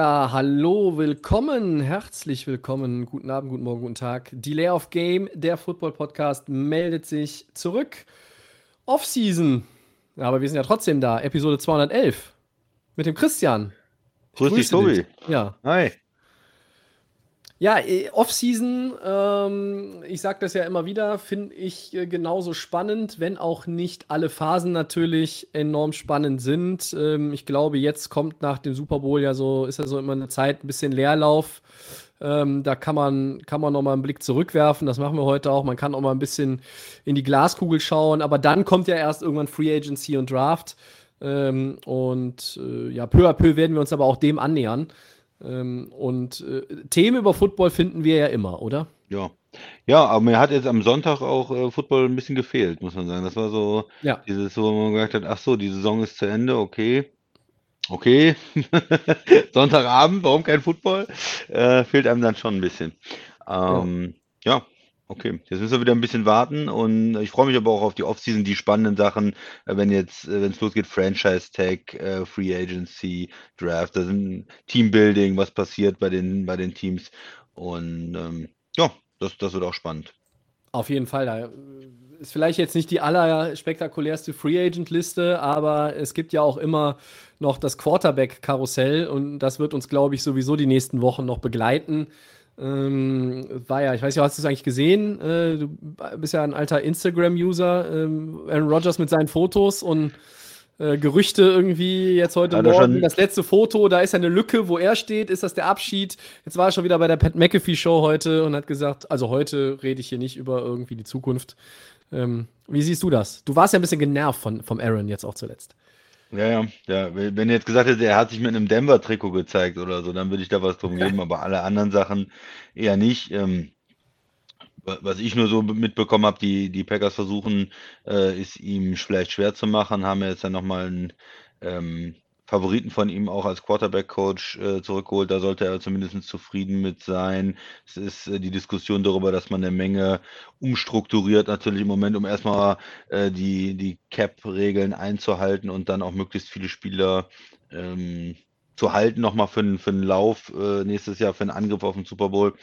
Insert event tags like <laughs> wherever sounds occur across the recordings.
Ja, hallo, willkommen, herzlich willkommen, guten Abend, guten Morgen, guten Tag. Delay of Game, der Football-Podcast, meldet sich zurück. Off-Season, Ja, aber wir sind ja trotzdem da, Episode 211 mit dem Christian. Grüß dich, Tobi. Ja, Hi. Ja äh, Off-Season, ähm, ich sage das ja immer wieder, finde ich äh, genauso spannend, wenn auch nicht alle Phasen natürlich enorm spannend sind. Ähm, ich glaube, jetzt kommt nach dem Super Bowl ja so, ist ja so immer eine Zeit, ein bisschen Leerlauf. Ähm, da kann man, kann man noch mal einen Blick zurückwerfen. Das machen wir heute auch. Man kann auch mal ein bisschen in die Glaskugel schauen. Aber dann kommt ja erst irgendwann Free Agency und Draft. Ähm, und äh, ja, peu à peu werden wir uns aber auch dem annähern. Ähm, und äh, Themen über Football finden wir ja immer, oder? Ja. Ja, aber mir hat jetzt am Sonntag auch äh, Football ein bisschen gefehlt, muss man sagen. Das war so Ja. dieses, wo man gesagt hat, ach so, die Saison ist zu Ende, okay. Okay. <laughs> Sonntagabend, warum kein Football? Äh, fehlt einem dann schon ein bisschen. Ähm, ja. Okay. Jetzt müssen wir wieder ein bisschen warten und ich freue mich aber auch auf die Offseason, die spannenden Sachen, äh, wenn jetzt, äh, wenn es losgeht, Franchise Tag, äh, Free Agency, Draft, da sind Teambuilding, was passiert bei den, bei den Teams. Und ähm, ja, das, das wird auch spannend. Auf jeden Fall. Da ist vielleicht jetzt nicht die allerspektakulärste Free Agent Liste, aber es gibt ja auch immer noch das Quarterback-Karussell und das wird uns, glaube ich, sowieso die nächsten Wochen noch begleiten. Ähm, war ja, ich weiß ja, hast du es eigentlich gesehen? Äh, du bist ja ein alter Instagram-User. Ähm, Aaron Rodgers mit seinen Fotos und äh, Gerüchte irgendwie jetzt heute er Morgen. Das letzte Foto, da ist ja eine Lücke, wo er steht. Ist das der Abschied? Jetzt war er schon wieder bei der Pat McAfee Show heute und hat gesagt, also heute rede ich hier nicht über irgendwie die Zukunft. Ähm, wie siehst du das? Du warst ja ein bisschen genervt von, vom Aaron jetzt auch zuletzt. Ja, ja, ja. Wenn er jetzt gesagt hätte, er hat sich mit einem Denver-Trikot gezeigt oder so, dann würde ich da was drum geben, aber alle anderen Sachen eher nicht. Ähm, wa- was ich nur so mitbekommen habe, die, die Packers versuchen, äh, es ihm vielleicht schwer zu machen, haben jetzt dann nochmal einen ähm, Favoriten von ihm auch als Quarterback-Coach äh, zurückgeholt. Da sollte er zumindest zufrieden mit sein. Es ist äh, die Diskussion darüber, dass man eine Menge umstrukturiert natürlich im Moment, um erstmal äh, die, die Cap-Regeln einzuhalten und dann auch möglichst viele Spieler ähm, zu halten, nochmal für, für einen Lauf äh, nächstes Jahr, für einen Angriff auf den Super Bowl.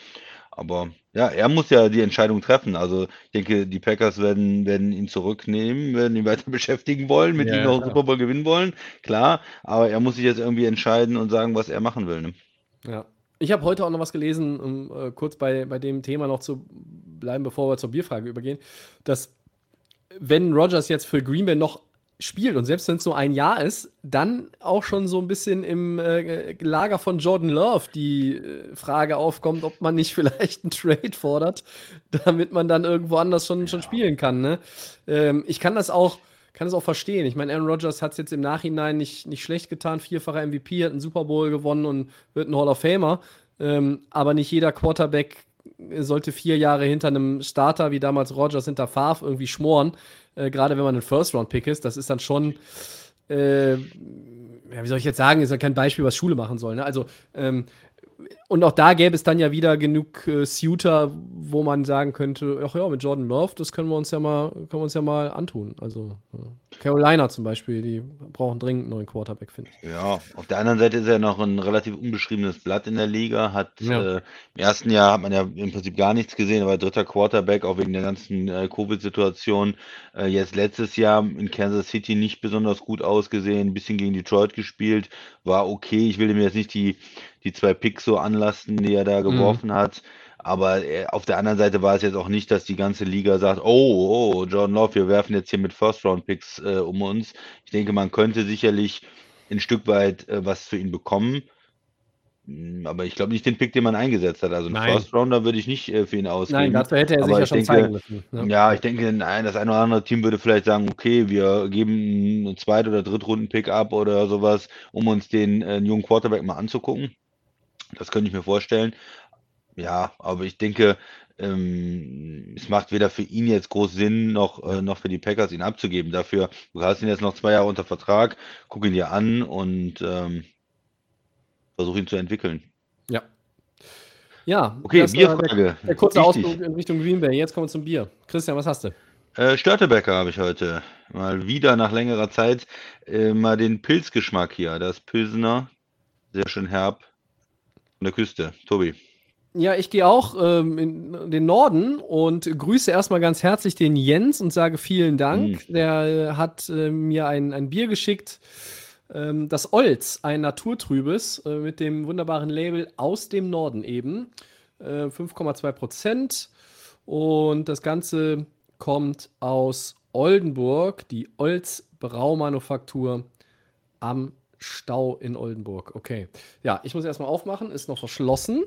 Aber ja, er muss ja die Entscheidung treffen. Also ich denke, die Packers werden, werden ihn zurücknehmen, werden ihn weiter <laughs> beschäftigen wollen, mit Ja, ihm noch einen. Super Bowl gewinnen wollen, klar. Aber er muss sich jetzt irgendwie entscheiden und sagen, was er machen will. Ne? Ja. Ich habe heute auch noch was gelesen, um äh, kurz bei, bei dem Thema noch zu bleiben, bevor wir zur Bierfrage übergehen, dass wenn Rogers jetzt für Green Bay noch spielt und selbst wenn es nur ein Jahr ist, dann auch schon so ein bisschen im äh, Lager von Jordan Love die äh, Frage aufkommt, ob man nicht <laughs> vielleicht einen Trade fordert, damit man dann irgendwo anders schon, schon spielen kann. Ne? Ähm, ich kann das auch kann es auch verstehen. Ich meine, Aaron Rodgers hat es jetzt im Nachhinein nicht, nicht schlecht getan. Vierfacher MVP, hat einen Super Bowl gewonnen und wird ein Hall of Famer. Ähm, aber nicht jeder Quarterback sollte vier Jahre hinter einem Starter wie damals Rodgers hinter Favre irgendwie schmoren. Äh, Gerade wenn man ein First-Round-Pick ist. Das ist dann schon, äh, ja, wie soll ich jetzt sagen, ist ja kein Beispiel, was Schule machen soll. Ne? Also, ähm, und auch da gäbe es dann ja wieder genug äh, Suitor, wo man sagen könnte, ach ja, mit Jordan Love, das können wir uns ja mal, können wir uns ja mal antun. Also äh, Carolina zum Beispiel, die brauchen dringend einen neuen Quarterback, finde ich. Ja, auf der anderen Seite ist er noch ein relativ unbeschriebenes Blatt in der Liga. Hat Ja. äh, im ersten Jahr hat man ja im Prinzip gar nichts gesehen, er war dritter Quarterback, auch wegen der ganzen äh, Covid-Situation. Äh, jetzt letztes Jahr in Kansas City nicht besonders gut ausgesehen, ein bisschen gegen Detroit gespielt, war okay. Ich will ihm jetzt nicht die, die zwei Picks so anlasten, die er da geworfen hat. Aber äh, auf der anderen Seite war es jetzt auch nicht, dass die ganze Liga sagt, oh, oh, Jordan Love, wir werfen jetzt hier mit First-Round-Picks äh, um uns. Ich denke, man könnte sicherlich ein Stück weit äh, was für ihn bekommen. Mm, Aber ich glaube nicht den Pick, den man eingesetzt hat. Also einen Nein. First Rounder würde ich nicht äh, für ihn ausgeben. Nein, dazu hätte er sich ja schon denke, zeigen müssen. ne? Ja, ich denke, nein, das eine oder andere Team würde vielleicht sagen, okay, wir geben einen Zweit- oder Drittrunden-Pick ab oder sowas, um uns den äh, jungen Quarterback mal anzugucken. Das könnte ich mir vorstellen. Ja, aber ich denke, ähm, es macht weder für ihn jetzt groß Sinn, noch, äh, noch für die Packers ihn abzugeben. Dafür, du hast ihn jetzt noch zwei Jahre unter Vertrag, guck ihn dir an und ähm, versuch ihn zu entwickeln. Ja. Ja, Okay, das war der, Bierfrage. der kurze. Ausflug in Richtung Green Bay. Jetzt kommen wir zum Bier. Christian, was hast du? Äh, Störtebecker habe ich heute. Mal wieder nach längerer Zeit äh, mal den Pilzgeschmack hier. Das Pilsener, sehr schön herb von der Küste. Tobi. Ja, ich gehe auch ähm, in den Norden und grüße erstmal ganz herzlich den Jens und sage vielen Dank. Der äh, hat äh, mir ein, ein Bier geschickt, ähm, das Olz, ein Naturtrübes äh, mit dem wunderbaren Label aus dem Norden eben. Äh, 5,2 Prozent. Und das Ganze kommt aus Oldenburg, die Olz Braumanufaktur am Stau in Oldenburg. Okay. Ja, ich muss erstmal aufmachen, ist noch verschlossen.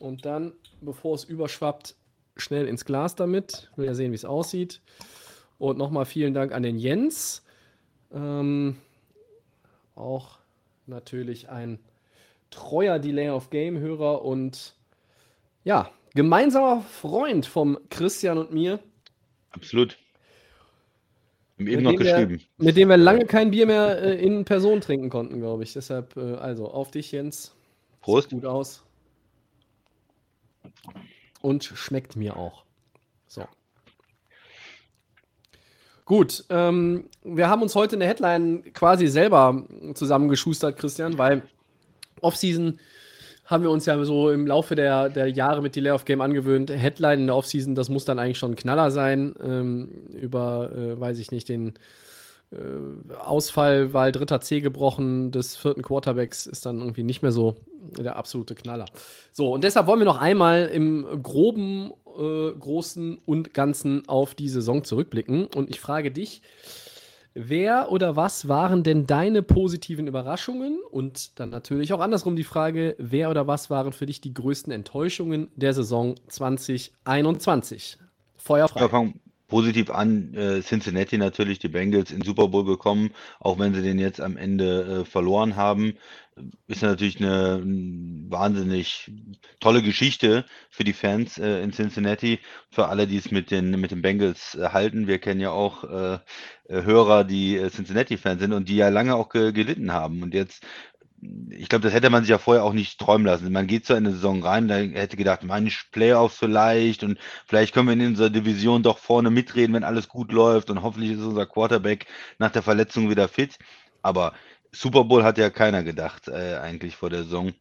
Und dann, bevor es überschwappt, schnell ins Glas damit. Will ja sehen, wie es aussieht. Und nochmal vielen Dank an den Jens. Ähm, auch natürlich ein treuer Delay of Game-Hörer und ja, gemeinsamer Freund vom Christian und mir, Absolut. Haben eben mit noch dem, wir, geschrieben. mit dem wir lange kein Bier mehr äh, in Person trinken konnten, glaube ich. Deshalb, äh, also auf dich, Jens. Prost. Sieht gut aus. Und schmeckt mir auch. So. Gut, ähm, wir haben uns heute eine Headline quasi selber zusammengeschustert, Christian, weil Offseason haben wir uns ja so im Laufe der, der Jahre mit Delay of Game angewöhnt. Headline in der Offseason, das muss dann eigentlich schon ein Knaller sein. Ähm, über, äh, weiß ich nicht, den äh, Ausfall, weil dritter C gebrochen des vierten Quarterbacks ist dann irgendwie nicht mehr so der absolute Knaller. So, und deshalb wollen wir noch einmal im groben, äh, großen und ganzen auf die Saison zurückblicken. Und ich frage dich, wer oder was waren denn deine positiven Überraschungen? Und dann natürlich auch andersrum die Frage, wer oder was waren für dich die größten Enttäuschungen der Saison 2021? Feuer frei. Ja, fangen positiv an. Äh, Cincinnati natürlich, die Bengals in Super Bowl gekommen, auch wenn sie den jetzt am Ende äh, verloren haben. Ist natürlich eine wahnsinnig tolle Geschichte für die Fans äh, in Cincinnati, für alle, die es mit den, mit den Bengals äh, halten. Wir kennen ja auch äh, äh, Hörer, die Cincinnati-Fans sind und die ja lange auch ge gelitten haben. Und jetzt ich glaube, das hätte man sich ja vorher auch nicht träumen lassen. Man geht so in eine Saison rein, da hätte gedacht, Mensch, Playoffs vielleicht und vielleicht können wir in unserer Division doch vorne mitreden, wenn alles gut läuft und hoffentlich ist unser Quarterback nach der Verletzung wieder fit. Aber Super Bowl hat ja keiner gedacht, äh, eigentlich vor der Saison.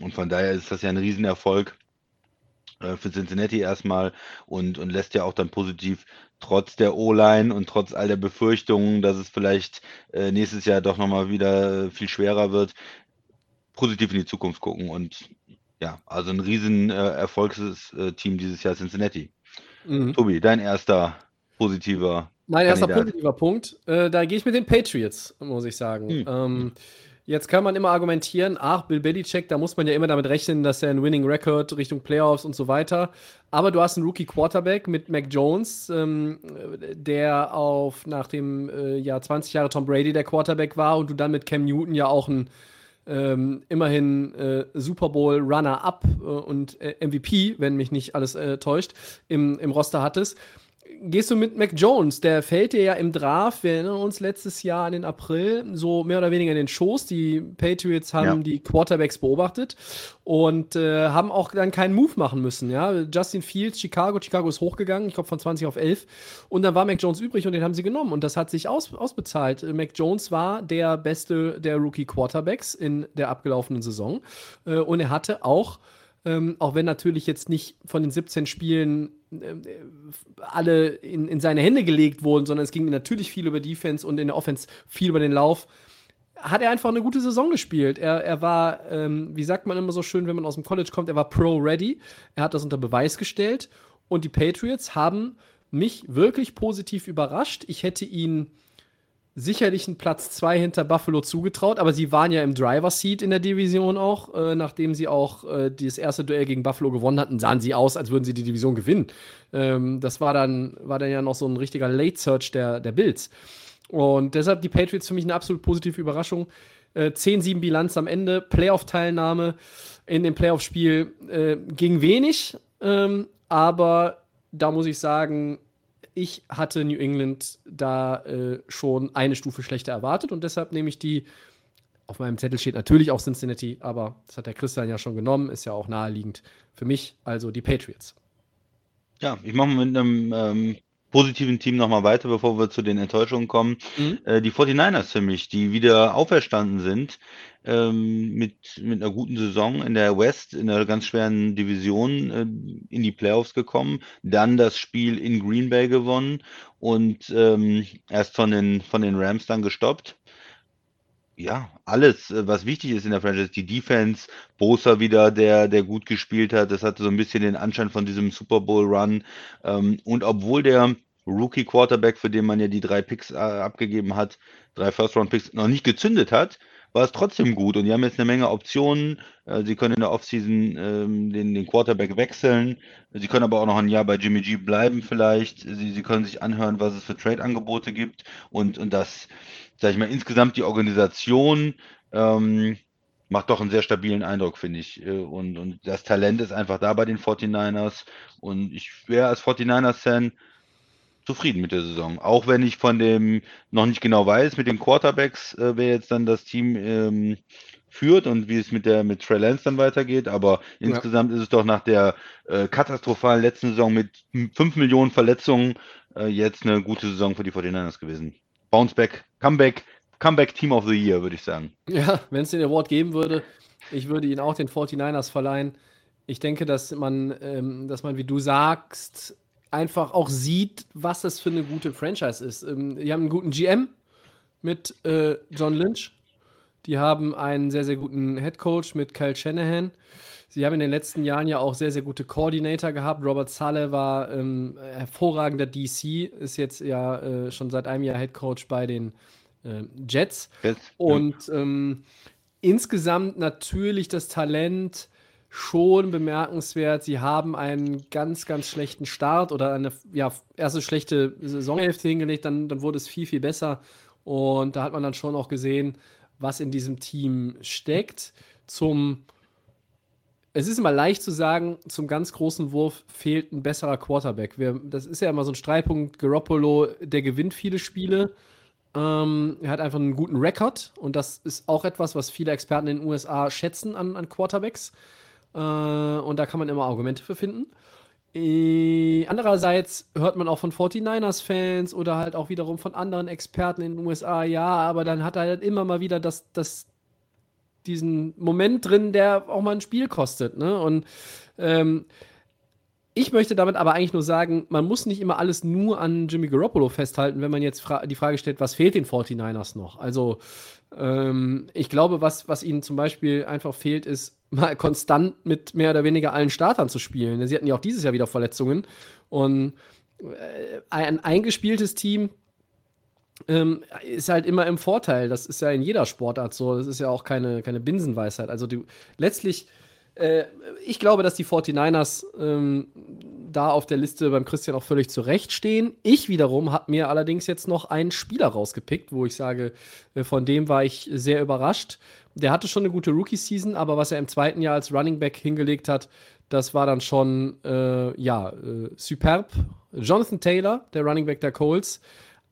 Und von daher ist das ja ein Riesenerfolg äh, für Cincinnati erstmal und, und lässt ja auch dann positiv trotz der O-Line und trotz all der Befürchtungen, dass es vielleicht äh, nächstes Jahr doch nochmal wieder äh, viel schwerer wird, positiv in die Zukunft gucken. Und ja, also ein riesen äh, Erfolgsteam dieses Jahr Cincinnati. Mhm. Tobi, dein erster positiver Mein erster Kandidat. positiver Punkt, äh, da gehe ich mit den Patriots, muss ich sagen. Hm. Ähm, jetzt kann man immer argumentieren, ach, Bill Belichick, da muss man ja immer damit rechnen, dass er einen Winning Record Richtung Playoffs und so weiter. Aber du hast einen Rookie Quarterback mit Mac Jones, ähm, der auf nach dem äh, Jahr 20 Jahre Tom Brady der Quarterback war und du dann mit Cam Newton ja auch einen ähm, immerhin äh, Super Bowl Runner-up äh, und äh, MVP, wenn mich nicht alles äh, täuscht, im, im Roster hattest. Gehst du mit Mac Jones, der fällt dir ja im Draft, wir erinnern uns letztes Jahr an den April, so mehr oder weniger in den Schoß. Die Patriots haben Ja. die Quarterbacks beobachtet und äh, haben auch dann keinen Move machen müssen. Ja? Justin Fields, Chicago, Chicago ist hochgegangen, ich glaube von 20 auf 11. Und dann war Mac Jones übrig und den haben sie genommen und das hat sich aus, ausbezahlt. Äh, Mac Jones war der beste der Rookie Quarterbacks in der abgelaufenen Saison äh, und er hatte auch ähm, auch wenn natürlich jetzt nicht von den 17 Spielen alle in, in seine Hände gelegt wurden, sondern es ging natürlich viel über Defense und in der Offense viel über den Lauf, hat er einfach eine gute Saison gespielt. Er, er war, ähm, wie sagt man immer so schön, wenn man aus dem College kommt, er war pro-ready. Er hat das unter Beweis gestellt. Und die Patriots haben mich wirklich positiv überrascht. Ich hätte ihn sicherlich einen Platz 2 hinter Buffalo zugetraut, aber sie waren ja im Driver-Seat in der Division auch. Äh, nachdem sie auch äh, das erste Duell gegen Buffalo gewonnen hatten, sahen sie aus, als würden sie die Division gewinnen. Ähm, das war dann, war dann ja noch so ein richtiger Late-Search der, der Bills. Und deshalb die Patriots für mich eine absolut positive Überraschung. Äh, 10-7 Bilanz am Ende, Playoff-Teilnahme. in dem Playoff-Spiel äh, ging wenig, ähm, aber da muss ich sagen, ich hatte New England da äh, schon eine Stufe schlechter erwartet und deshalb nehme ich die. Auf meinem Zettel steht natürlich auch Cincinnati, aber das hat der Christian ja schon genommen, ist ja auch naheliegend für mich, also die Patriots. Ja, ich mache mit einem ähm, positiven Team nochmal weiter, bevor wir zu den Enttäuschungen kommen. Mhm. Äh, die 49ers für mich, die wieder auferstanden sind ähm, mit, mit einer guten Saison in der West, in einer ganz schweren Division äh, in die Playoffs gekommen, dann das Spiel in Green Bay gewonnen und ähm, erst von den, von den Rams dann gestoppt ja, alles, äh, was wichtig ist in der Franchise, die Defense, Bosa wieder, der, der gut gespielt hat, das hatte so ein bisschen den Anschein von diesem Super Bowl Run. Ähm, und obwohl der Rookie Quarterback, für den man ja die drei Picks äh, abgegeben hat, drei First Round Picks, noch nicht gezündet hat, war es trotzdem gut. Und die haben jetzt eine Menge Optionen. Äh, sie können in der Offseason ähm, den, den Quarterback wechseln. Sie können aber auch noch ein Jahr bei Jimmy G bleiben vielleicht. Sie, sie können sich anhören, was es für Trade-Angebote gibt. Und, und das, sag ich mal, insgesamt die Organisation ähm, macht doch einen sehr stabilen Eindruck, finde ich. Äh, und, und das Talent ist einfach da bei den 49ers. Und ich wäre als 49ers-Fan zufrieden mit der Saison. Auch wenn ich von dem noch nicht genau weiß, mit den Quarterbacks, äh, wer jetzt dann das Team ähm, führt und wie es mit der mit Trey Lance dann weitergeht. Aber ja. insgesamt ist es doch nach der äh, katastrophalen letzten Saison mit 5 Millionen Verletzungen äh, jetzt eine gute Saison für die 49ers gewesen. Bounceback, Comeback, Comeback Team of the Year, würde ich sagen. Ja, wenn es den Award geben würde, ich würde ihn auch den 49ers verleihen. Ich denke, dass man, ähm, dass man, wie du sagst, einfach auch sieht, was das für eine gute Franchise ist. Ähm, die haben einen guten GM mit äh, John Lynch. Die haben einen sehr, sehr guten Head Coach mit Kyle Shanahan. Sie haben in den letzten Jahren ja auch sehr, sehr gute Koordinator gehabt. Robert Saleh war ähm, hervorragender DC, ist jetzt ja äh, schon seit einem Jahr Head Coach bei den äh, Jets. Jetzt, Und ja. ähm, insgesamt natürlich das Talent schon bemerkenswert. Sie haben einen ganz, ganz schlechten Start oder eine ja, erste schlechte Saisonhälfte hingelegt, dann, dann wurde es viel, viel besser. Und da hat man dann schon auch gesehen, was in diesem Team steckt. Zum, es ist immer leicht zu sagen, zum ganz großen Wurf fehlt ein besserer Quarterback. Wir, das ist ja immer so ein Streitpunkt. Garoppolo, der gewinnt viele Spiele. Ähm, er hat einfach einen guten Rekord und das ist auch etwas, was viele Experten in den USA schätzen an, an Quarterbacks. Äh, und da kann man immer Argumente für finden. Äh, andererseits hört man auch von 49ers-Fans oder halt auch wiederum von anderen Experten in den USA, ja, aber dann hat er halt immer mal wieder das, das, diesen Moment drin, der auch mal ein Spiel kostet. Ne? Und ähm, ich möchte damit aber eigentlich nur sagen, man muss nicht immer alles nur an Jimmy Garoppolo festhalten, wenn man jetzt fra die Frage stellt, was fehlt den 49ers noch? Also, ähm, ich glaube, was, was ihnen zum Beispiel einfach fehlt, ist mal konstant mit mehr oder weniger allen Startern zu spielen. Sie hatten ja auch dieses Jahr wieder Verletzungen. Und äh, ein eingespieltes Team ähm, ist halt immer im Vorteil. Das ist ja in jeder Sportart so. Das ist ja auch keine, keine Binsenweisheit. Also die, letztlich, äh, ich glaube, dass die 49ers ähm, da auf der Liste beim Christian auch völlig zurecht stehen. Ich wiederum habe mir allerdings jetzt noch einen Spieler rausgepickt, wo ich sage, äh, von dem war ich sehr überrascht der hatte schon eine gute Rookie-Season, aber was er im zweiten Jahr als Running Back hingelegt hat, das war dann schon, äh, ja, äh, superb. Jonathan Taylor, der Running Back der Colts,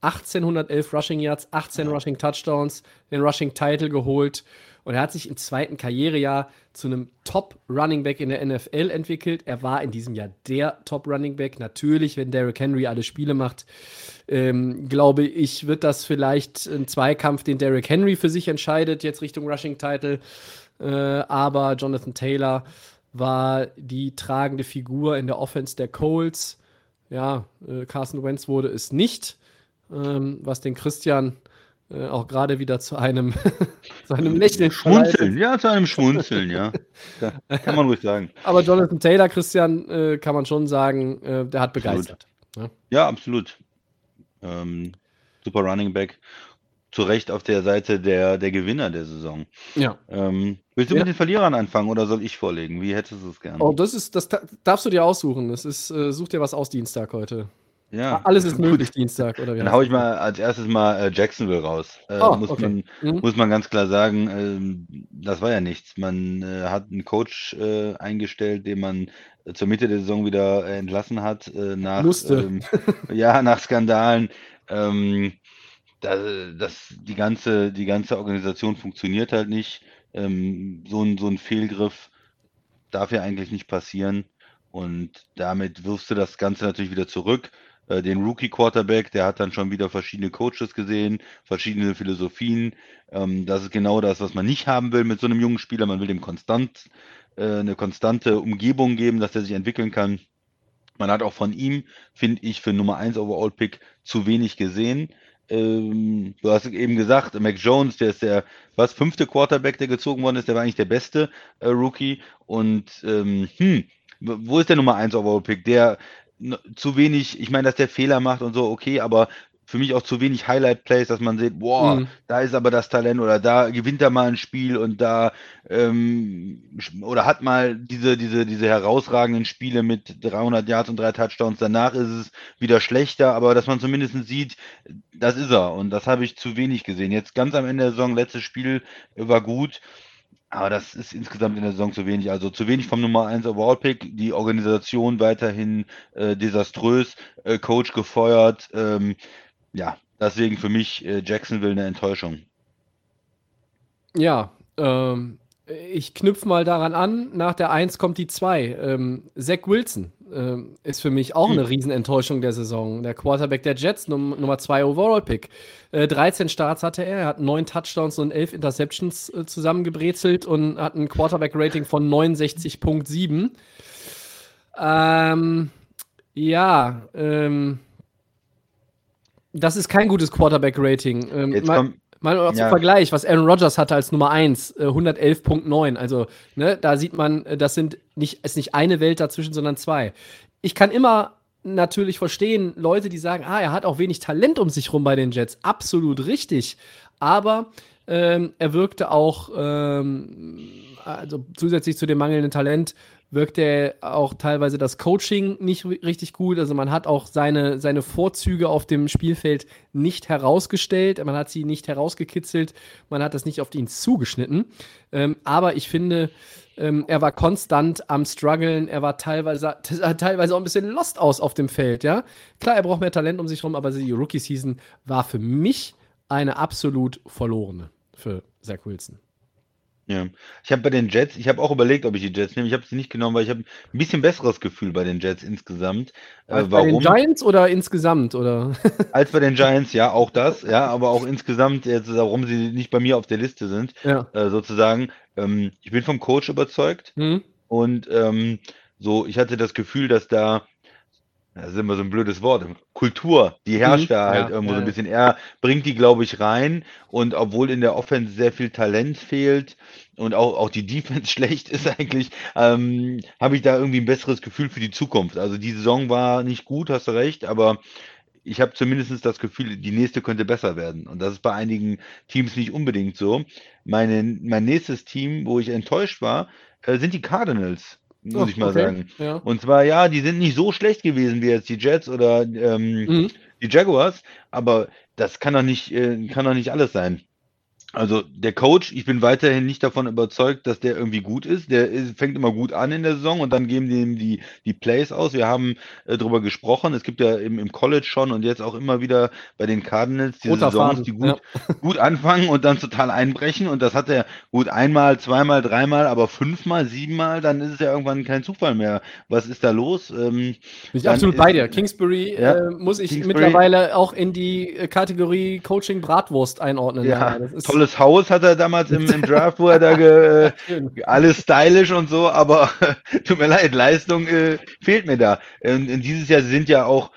1811 Rushing Yards, 18 Rushing Touchdowns, den Rushing Title geholt. Und er hat sich im zweiten Karrierejahr zu einem Top-Running Back in der NFL entwickelt. Er war in diesem Jahr der Top-Running Back. Natürlich, wenn Derrick Henry alle Spiele macht, ähm, glaube ich, wird das vielleicht ein Zweikampf, den Derrick Henry für sich entscheidet, jetzt Richtung Rushing Title. Äh, aber Jonathan Taylor war die tragende Figur in der Offense der Colts. Ja, äh, Carson Wentz wurde es nicht, ähm, was den Christian äh, auch gerade wieder zu einem, <laughs> zu einem Lächeln. Schmunzeln, ja, zu einem Schmunzeln, ja. <laughs> kann man ruhig sagen. Aber Jonathan Taylor, Christian, äh, kann man schon sagen, äh, der hat begeistert. Ja, ne? ja absolut. Ähm, super Running Back. Zu Recht auf der Seite der, der Gewinner der Saison. Ja. Ähm, willst du ja. mit den Verlierern anfangen oder soll ich vorlegen? Wie hättest du es gerne? Oh, das ist, das darfst du dir aussuchen. Das ist, äh, such dir was aus Dienstag heute. Ja, Alles ist <laughs> möglich Dienstag, oder wie Dann hau das? ich mal als erstes mal äh, Jacksonville raus. Äh, Ah, muss, okay. man, Mhm. muss man ganz klar sagen, ähm, das war ja nichts. Man äh, hat einen Coach eingestellt, den man zur Mitte der Saison wieder entlassen hat, nach, ähm, <laughs> ja, nach Skandalen. Ähm, da, das, die ganze, die ganze Organisation funktioniert halt nicht. Ähm, so ein, so ein Fehlgriff darf ja eigentlich nicht passieren. Und damit wirfst du das Ganze natürlich wieder zurück. Äh, den Rookie-Quarterback, der hat dann schon wieder verschiedene Coaches gesehen, verschiedene Philosophien. Ähm, das ist genau das, was man nicht haben will mit so einem jungen Spieler. Man will dem konstant äh, eine konstante Umgebung geben, dass er sich entwickeln kann. Man hat auch von ihm, finde ich, für Nummer 1 Overall-Pick zu wenig gesehen. Ähm, du hast eben gesagt, Mac Jones, der ist der, was, fünfte Quarterback, der gezogen worden ist, der war eigentlich der beste äh, Rookie. Und ähm, hm, wo ist der Nummer 1 Overall-Pick? Der n- zu wenig, ich meine, dass der Fehler macht und so, okay, aber für mich auch zu wenig Highlight-Plays, dass man sieht, boah, Mhm. da ist aber das Talent oder da gewinnt er mal ein Spiel und da ähm, oder hat mal diese, diese, diese herausragenden Spiele mit 300 Yards und drei Touchdowns. Danach ist es wieder schlechter, aber dass man zumindest sieht, das ist er und das habe ich zu wenig gesehen. Jetzt ganz am Ende der Saison, letztes Spiel war gut. Aber das ist insgesamt in der Saison zu wenig. Also zu wenig vom Nummer 1 Overall-Pick. Die Organisation weiterhin äh, desaströs. Äh, Coach gefeuert. Ähm, ja, deswegen für mich äh, Jacksonville eine Enttäuschung. Ja, ähm, ich knüpfe mal daran an, nach der 1 kommt die 2. Ähm, Zach Wilson ähm, ist für mich auch Hm. eine Riesenenttäuschung der Saison. Der Quarterback der Jets, Num Nummer 2 Overall-Pick. Äh, 13 Starts hatte er, er hat 9 Touchdowns und 11 Interceptions äh, zusammengebrezelt und hat ein Quarterback-Rating von 69,7. Ähm, ja, ähm, das ist kein gutes Quarterback-Rating. Ähm, Jetzt kommt, Mal noch zum Ja. Vergleich, was Aaron Rodgers hatte als Nummer 1, äh, 111.9. Also, ne, da sieht man, äh, das sind nicht, ist nicht eine Welt dazwischen, sondern zwei. Ich kann immer natürlich verstehen, Leute, die sagen, ah, er hat auch wenig Talent um sich rum bei den Jets. Absolut richtig. Aber ähm, er wirkte auch, ähm, also zusätzlich zu dem mangelnden Talent, wirkte auch teilweise das Coaching nicht ri- richtig gut. Also man hat auch seine, seine Vorzüge auf dem Spielfeld nicht herausgestellt, man hat sie nicht herausgekitzelt, man hat das nicht auf ihn zugeschnitten. Ähm, aber ich finde, ähm, er war konstant am struggeln, er war teilweise, <laughs> teilweise auch ein bisschen lost aus auf dem Feld, ja. Klar, er braucht mehr Talent um sich rum, aber die Rookie-Season war für mich eine absolut verlorene für Zach Wilson. Ja. Ich habe bei den Jets, ich habe auch überlegt, ob ich die Jets nehme. Ich habe sie nicht genommen, weil ich habe ein bisschen besseres Gefühl bei den Jets insgesamt. Äh, bei den? Giants oder insgesamt? Oder? <laughs> Als bei den Giants, ja, auch das, ja, aber auch insgesamt, jetzt, warum sie nicht bei mir auf der Liste sind, ja. äh, sozusagen. Ähm, ich bin vom Coach überzeugt Hm? und ähm, so, ich hatte das Gefühl, dass da, das ist immer so ein blödes Wort, Kultur, die herrscht Mhm, da halt ja, irgendwo so ja, ein ja. bisschen. Er bringt die, glaube ich, rein und obwohl in der Offense sehr viel Talent fehlt und auch, auch die Defense <laughs> schlecht ist eigentlich, ähm, habe ich da irgendwie ein besseres Gefühl für die Zukunft. Also die Saison war nicht gut, hast du recht, aber ich habe zumindest das Gefühl, die nächste könnte besser werden. Und das ist bei einigen Teams nicht unbedingt so. Meine, mein nächstes Team, wo ich enttäuscht war, äh, sind die Cardinals, muss Oh, ich mal okay. sagen. Ja. Und zwar, ja, die sind nicht so schlecht gewesen wie jetzt die Jets oder ähm, Mhm. die Jaguars, aber das kann doch nicht, äh, kann doch nicht alles sein. Also der Coach, ich bin weiterhin nicht davon überzeugt, dass der irgendwie gut ist. Der ist, fängt immer gut an in der Saison und dann geben die ihm die, die Plays aus. Wir haben äh, darüber gesprochen. Es gibt ja im, im College schon und jetzt auch immer wieder bei den Cardinals Roter Saisons, Faden, die gut, gut anfangen und dann total einbrechen. Und das hat er gut einmal, zweimal, dreimal, aber fünfmal, siebenmal, dann ist es ja irgendwann kein Zufall mehr. Was ist da los? Ähm, Bin ich absolut bei dir. Kingsbury Ja, äh, muss ich Kingsbury. mittlerweile auch in die äh, Kategorie Coaching Bratwurst einordnen. ja, das ist tolles Haus hat er damals im, im Draft, wo er da ge, <laughs> äh, alles stylisch und so, aber <laughs> tut mir leid, Leistung äh, fehlt mir da. Und, und dieses Jahr sind ja auch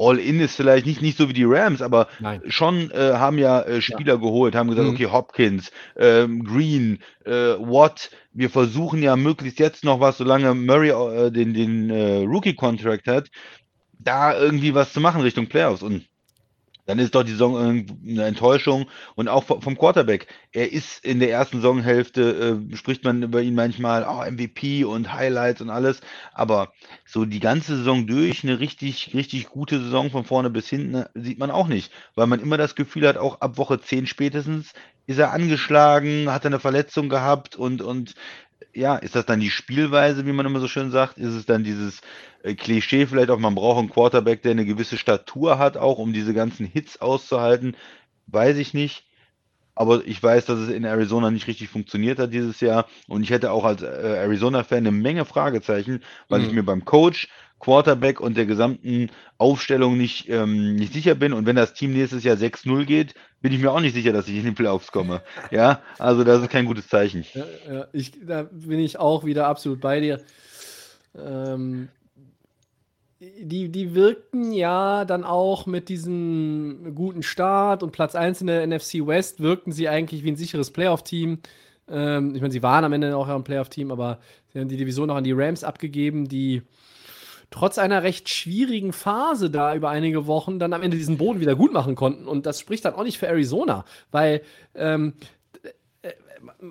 All-In ist vielleicht nicht, nicht so wie die Rams, aber Nein. schon äh, haben ja äh, Spieler geholt, haben gesagt, Mhm. okay, Hopkins, ähm, Green, äh, Watt, wir versuchen ja möglichst jetzt noch was, solange Murray äh, den, den äh, Rookie-Contract hat, da irgendwie was zu machen Richtung Playoffs. Und dann ist doch die Saison eine Enttäuschung. Und auch vom Quarterback. Er ist in der ersten Saisonhälfte, äh, spricht man über ihn manchmal, oh, MVP und Highlights und alles. Aber so die ganze Saison durch, eine richtig, richtig gute Saison von vorne bis hinten, äh, sieht man auch nicht. Weil man immer das Gefühl hat, auch ab Woche 10 spätestens ist er angeschlagen, hat er eine Verletzung gehabt und, und ja, ist das dann die Spielweise, wie man immer so schön sagt? Ist es dann dieses äh, Klischee vielleicht auch, man braucht einen Quarterback, der eine gewisse Statur hat, auch um diese ganzen Hits auszuhalten? Weiß ich nicht. Aber ich weiß, dass es in Arizona nicht richtig funktioniert hat dieses Jahr. Und ich hätte auch als äh, Arizona-Fan eine Menge Fragezeichen, weil mhm. ich mir beim Coach, Quarterback und der gesamten Aufstellung nicht, ähm, nicht sicher bin. Und wenn das Team nächstes Jahr 6-0 geht, bin ich mir auch nicht sicher, dass ich in den Playoffs komme. <laughs> Ja, also das ist kein gutes Zeichen. Ja, ja, ich, da bin ich auch wieder absolut bei dir. Ähm, die, die wirkten ja dann auch mit diesem guten Start und Platz 1 in der NFC West, wirkten sie eigentlich wie ein sicheres Playoff-Team. Ähm, ich meine, sie waren am Ende auch ein Playoff-Team, aber sie haben die Division auch an die Rams abgegeben, die trotz einer recht schwierigen Phase da über einige Wochen dann am Ende diesen Boden wieder gut machen konnten. Und das spricht dann auch nicht für Arizona, weil ähm, äh,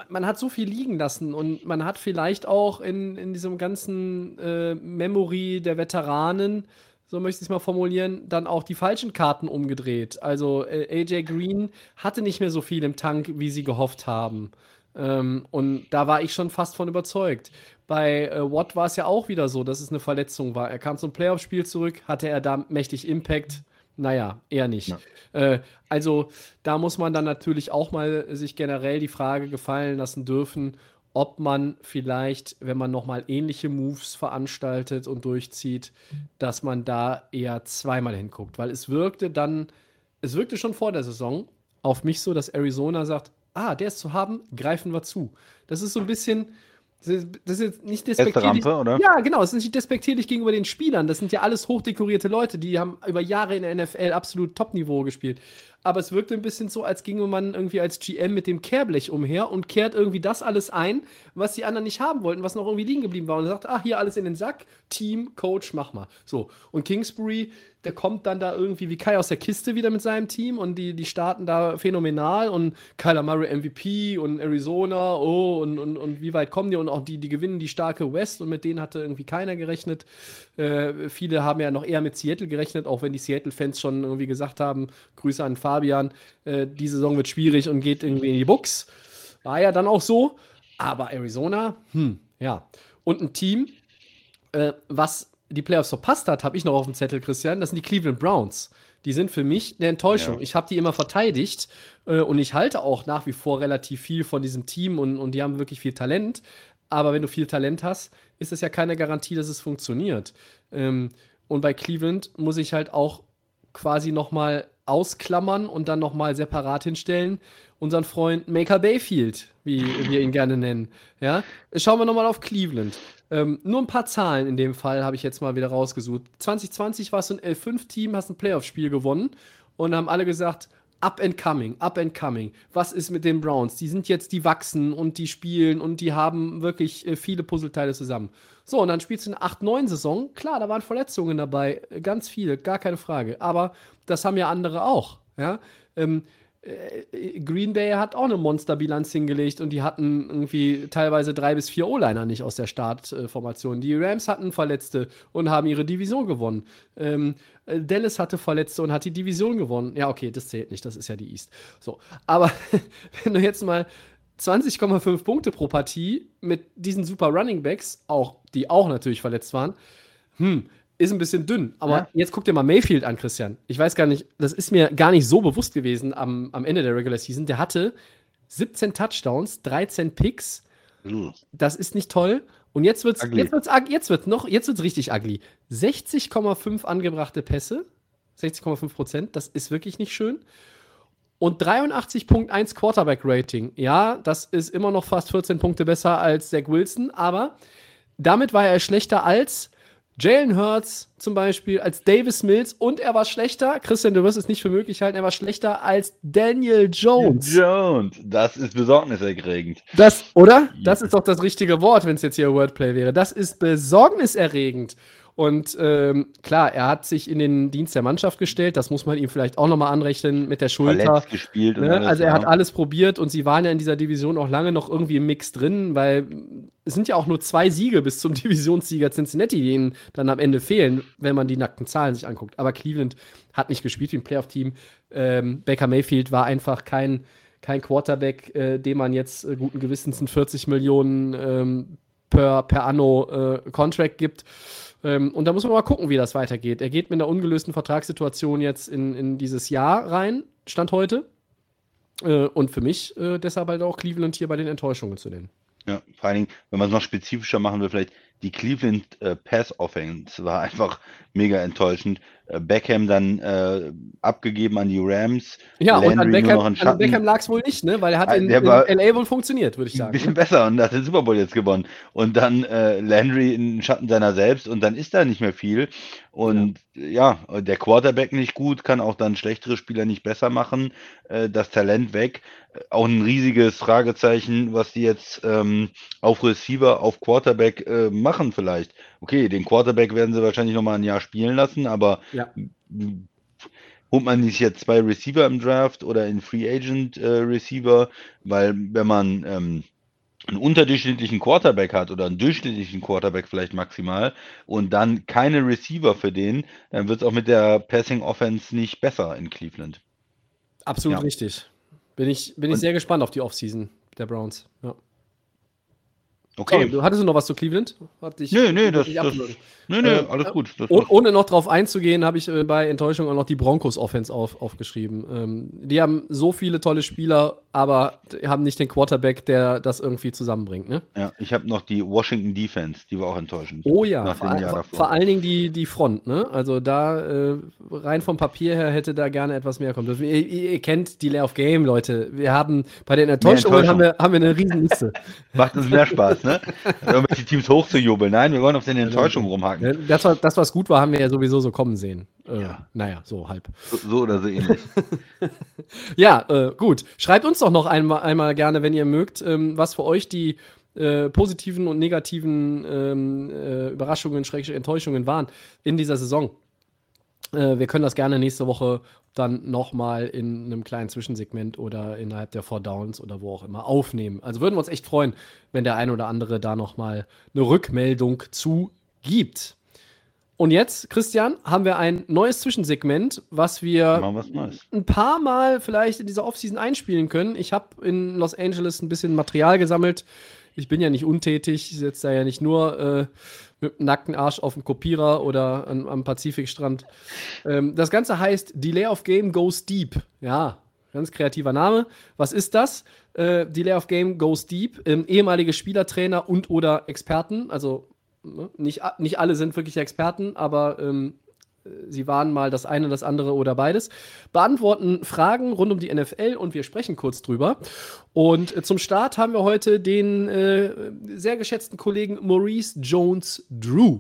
man hat so viel liegen lassen und man hat vielleicht auch in, in diesem ganzen äh, Memory der Veteranen, so möchte ich es mal formulieren, dann auch die falschen Karten umgedreht. Also äh, AJ Green hatte nicht mehr so viel im Tank, wie sie gehofft haben. Ähm, und da war ich schon fast von überzeugt. Bei äh, Watt war es ja auch wieder so, dass es eine Verletzung war. Er kam zum Playoff-Spiel zurück, hatte er da mächtig Impact? Naja, eher nicht. Ja. Äh, also da muss man dann natürlich auch mal sich generell die Frage gefallen lassen dürfen, ob man vielleicht, wenn man nochmal ähnliche Moves veranstaltet und durchzieht, dass man da eher zweimal hinguckt. Weil es wirkte dann, es wirkte schon vor der Saison auf mich so, dass Arizona sagt, ah, der ist zu haben, greifen wir zu. Das ist so ein bisschen, das ist jetzt nicht despektierlich. Rampe, oder? Ja, genau. Es ist nicht despektierlich gegenüber den Spielern. Das sind ja alles hochdekorierte Leute, die haben über Jahre in der NFL absolut Top-Niveau gespielt. Aber es wirkte ein bisschen so, als ginge man irgendwie als GM mit dem Kehrblech umher und kehrt irgendwie das alles ein, was die anderen nicht haben wollten, was noch irgendwie liegen geblieben war. Und sagt, ah, hier alles in den Sack, Team, Coach, mach mal. So. Und Kingsbury der kommt dann da irgendwie wie Kai aus der Kiste wieder mit seinem Team und die, die starten da phänomenal und Kyler Murray MVP und Arizona, oh, und, und, und wie weit kommen die und auch die, die gewinnen die starke West und mit denen hatte irgendwie keiner gerechnet. Äh, viele haben ja noch eher mit Seattle gerechnet, auch wenn die Seattle-Fans schon irgendwie gesagt haben, Grüße an Fabian, äh, die Saison wird schwierig und geht irgendwie in die Buchs. War ja dann auch so, aber Arizona, hm, ja. Und ein Team, äh, was die Playoffs verpasst hat, habe ich noch auf dem Zettel, Christian, das sind die Cleveland Browns. Die sind für mich eine Enttäuschung. Ja. Ich habe die immer verteidigt äh, und ich halte auch nach wie vor relativ viel von diesem Team und, und die haben wirklich viel Talent. Aber wenn du viel Talent hast, ist es ja keine Garantie, dass es funktioniert. Ähm, und bei Cleveland muss ich halt auch quasi nochmal ausklammern und dann nochmal separat hinstellen. Unseren Freund Maker Bayfield, wie wir ihn gerne nennen. Ja? Schauen wir nochmal auf Cleveland. Ähm, nur ein paar Zahlen in dem Fall habe ich jetzt mal wieder rausgesucht. 2020 war es so ein L5-Team, hast ein Playoff-Spiel gewonnen und haben alle gesagt, up and coming, up and coming. Was ist mit den Browns? Die sind jetzt, die wachsen und die spielen und die haben wirklich äh, viele Puzzleteile zusammen. So, und dann spielst du eine 8-9-Saison. Klar, da waren Verletzungen dabei, äh, ganz viele, gar keine Frage. Aber das haben ja andere auch. Ja? Ähm, äh, Green Bay hat auch eine Monsterbilanz hingelegt und die hatten irgendwie teilweise drei bis vier O-Liner nicht aus der Startformation. Die Rams hatten Verletzte und haben ihre Division gewonnen. Ähm, äh, Dallas hatte Verletzte und hat die Division gewonnen. Ja, okay, das zählt nicht, das ist ja die East. So, aber <laughs> wenn du jetzt mal 20,5 Punkte pro Partie mit diesen super Running Backs, auch die auch natürlich verletzt waren, hm, ist ein bisschen dünn. Aber ja. jetzt guck dir mal Mayfield an, Christian. Ich weiß gar nicht, das ist mir gar nicht so bewusst gewesen am, am Ende der Regular Season. Der hatte 17 Touchdowns, 13 Picks. Mhm. Das ist nicht toll. Und jetzt wird's, ugly. jetzt wird's, jetzt wird's noch, jetzt wird's richtig ugly. 60,5 angebrachte Pässe, 60,5 Prozent, das ist wirklich nicht schön. Und 83.1 Quarterback Rating. Ja, das ist immer noch fast 14 Punkte besser als Zach Wilson, aber damit war er schlechter als Jalen Hurts zum Beispiel als Davis Mills und er war schlechter, Christian, du wirst es nicht für möglich halten, er war schlechter als Daniel Jones. Jones, das ist besorgniserregend. Das, oder? Das ist doch das richtige Wort, wenn es jetzt hier Wordplay wäre. Das ist besorgniserregend. Und ähm, klar, er hat sich in den Dienst der Mannschaft gestellt. Das muss man ihm vielleicht auch nochmal anrechnen mit der Schulter. Verletzt gespielt. Ne? Alles, also er ja. hat alles probiert und sie waren ja in dieser Division auch lange noch irgendwie im Mix drin, weil es sind ja auch nur zwei Siege bis zum <laughs> Divisionssieger Cincinnati, die ihnen dann am Ende fehlen, wenn man die nackten Zahlen sich anguckt. Aber Cleveland hat nicht gespielt wie ein Playoff-Team. Ähm, Baker Mayfield war einfach kein, kein Quarterback, äh, dem man jetzt äh, guten Gewissens 40 Millionen ähm, per, per Anno äh, Contract gibt. Ähm, und da muss man mal gucken, wie das weitergeht. Er geht mit einer ungelösten Vertragssituation jetzt in, in dieses Jahr rein, Stand heute. Äh, und für mich äh, deshalb halt auch Cleveland hier bei den Enttäuschungen zu nennen. Ja, vor allen Dingen, wenn man es noch spezifischer machen will, vielleicht die Cleveland äh, Pass Offense war einfach mega enttäuschend. Äh, Beckham dann äh, abgegeben an die Rams. Ja, Landry und an Beckham, an Beckham lag es wohl nicht, ne? weil er hat ah, in, in LA wohl funktioniert, würde ich sagen. Ein bisschen ne? besser und hat den Super Bowl jetzt gewonnen. Und dann äh, Landry in Schatten seiner selbst und dann ist da nicht mehr viel. Und ja. ja. der Quarterback nicht gut, kann auch dann schlechtere Spieler nicht besser machen. Äh, das Talent weg. Auch ein riesiges Fragezeichen, was die jetzt ähm, auf Receiver, auf Quarterback äh, machen vielleicht. Okay, den Quarterback werden sie wahrscheinlich noch mal ein Jahr spielen lassen, aber ja. holt man nicht jetzt zwei Receiver im Draft oder in Free Agent äh, Receiver, weil wenn man ähm, einen unterdurchschnittlichen Quarterback hat oder einen durchschnittlichen Quarterback vielleicht maximal und dann keine Receiver für den, dann wird es auch mit der Passing Offense nicht besser in Cleveland. Absolut ja. richtig. Bin ich, bin ich sehr gespannt auf die Offseason der Browns. Ja. Okay. So, du hattest du noch was zu Cleveland? Hat dich, nö, nö, das, das, nö, nö, äh, alles gut. Das, oh, ohne noch drauf einzugehen, habe ich äh, bei Enttäuschung auch noch die Broncos-Offense auf, aufgeschrieben. Ähm, die haben so viele tolle Spieler, aber haben nicht den Quarterback, der das irgendwie zusammenbringt. Ne? Ja, ich habe noch die Washington Defense, die war auch enttäuschend. Oh ja, vor, vor, allen Dingen die, die Front. Ne? Also da äh, rein vom Papier her hätte da gerne etwas mehr kommen dürfen. Ihr, ihr, kennt die Lay of Game, Leute. Wir haben bei den Enttäuschungen Enttäuschung. haben, wir, haben wir eine riesen Liste. <laughs> Macht uns mehr Spaß, ne? Irgendwelche Teams hochzujubeln. Nein, wir wollen auf den Enttäuschungen rumhaken. Das, das, was gut war, haben wir ja sowieso so kommen sehen. Äh, ja. Naja, so halb. So, so oder so ähnlich. <laughs> ja, äh, gut. Schreibt uns doch noch einmal, einmal gerne, wenn ihr mögt, ähm, was für euch die äh, positiven und negativen ähm, äh, Überraschungen, Enttäuschungen waren in dieser Saison. Äh, wir können das gerne nächste Woche dann nochmal in einem kleinen Zwischensegment oder innerhalb der Four Downs oder wo auch immer aufnehmen. Also würden wir uns echt freuen, wenn der ein oder andere da nochmal eine Rückmeldung zu gibt. Und jetzt, Christian, haben wir ein neues Zwischensegment, was wir was ein paar Mal vielleicht in dieser Offseason einspielen können. Ich habe in Los Angeles ein bisschen Material gesammelt. Ich bin ja nicht untätig, ich sitze da ja nicht nur äh, mit dem nackten Arsch auf dem Kopierer oder an, am Pazifikstrand. Ähm, das Ganze heißt Delay of Game Goes Deep. Ja, ganz kreativer Name. Was ist das? Äh, Delay of Game Goes Deep. Ähm, ehemalige Spielertrainer und oder Experten, also Ne? Nicht, nicht alle sind wirklich Experten, aber ähm, sie waren mal das eine, das andere oder beides, beantworten Fragen rund um die NFL und wir sprechen kurz drüber. Und äh, zum Start haben wir heute den äh, sehr geschätzten Kollegen Maurice Jones Drew.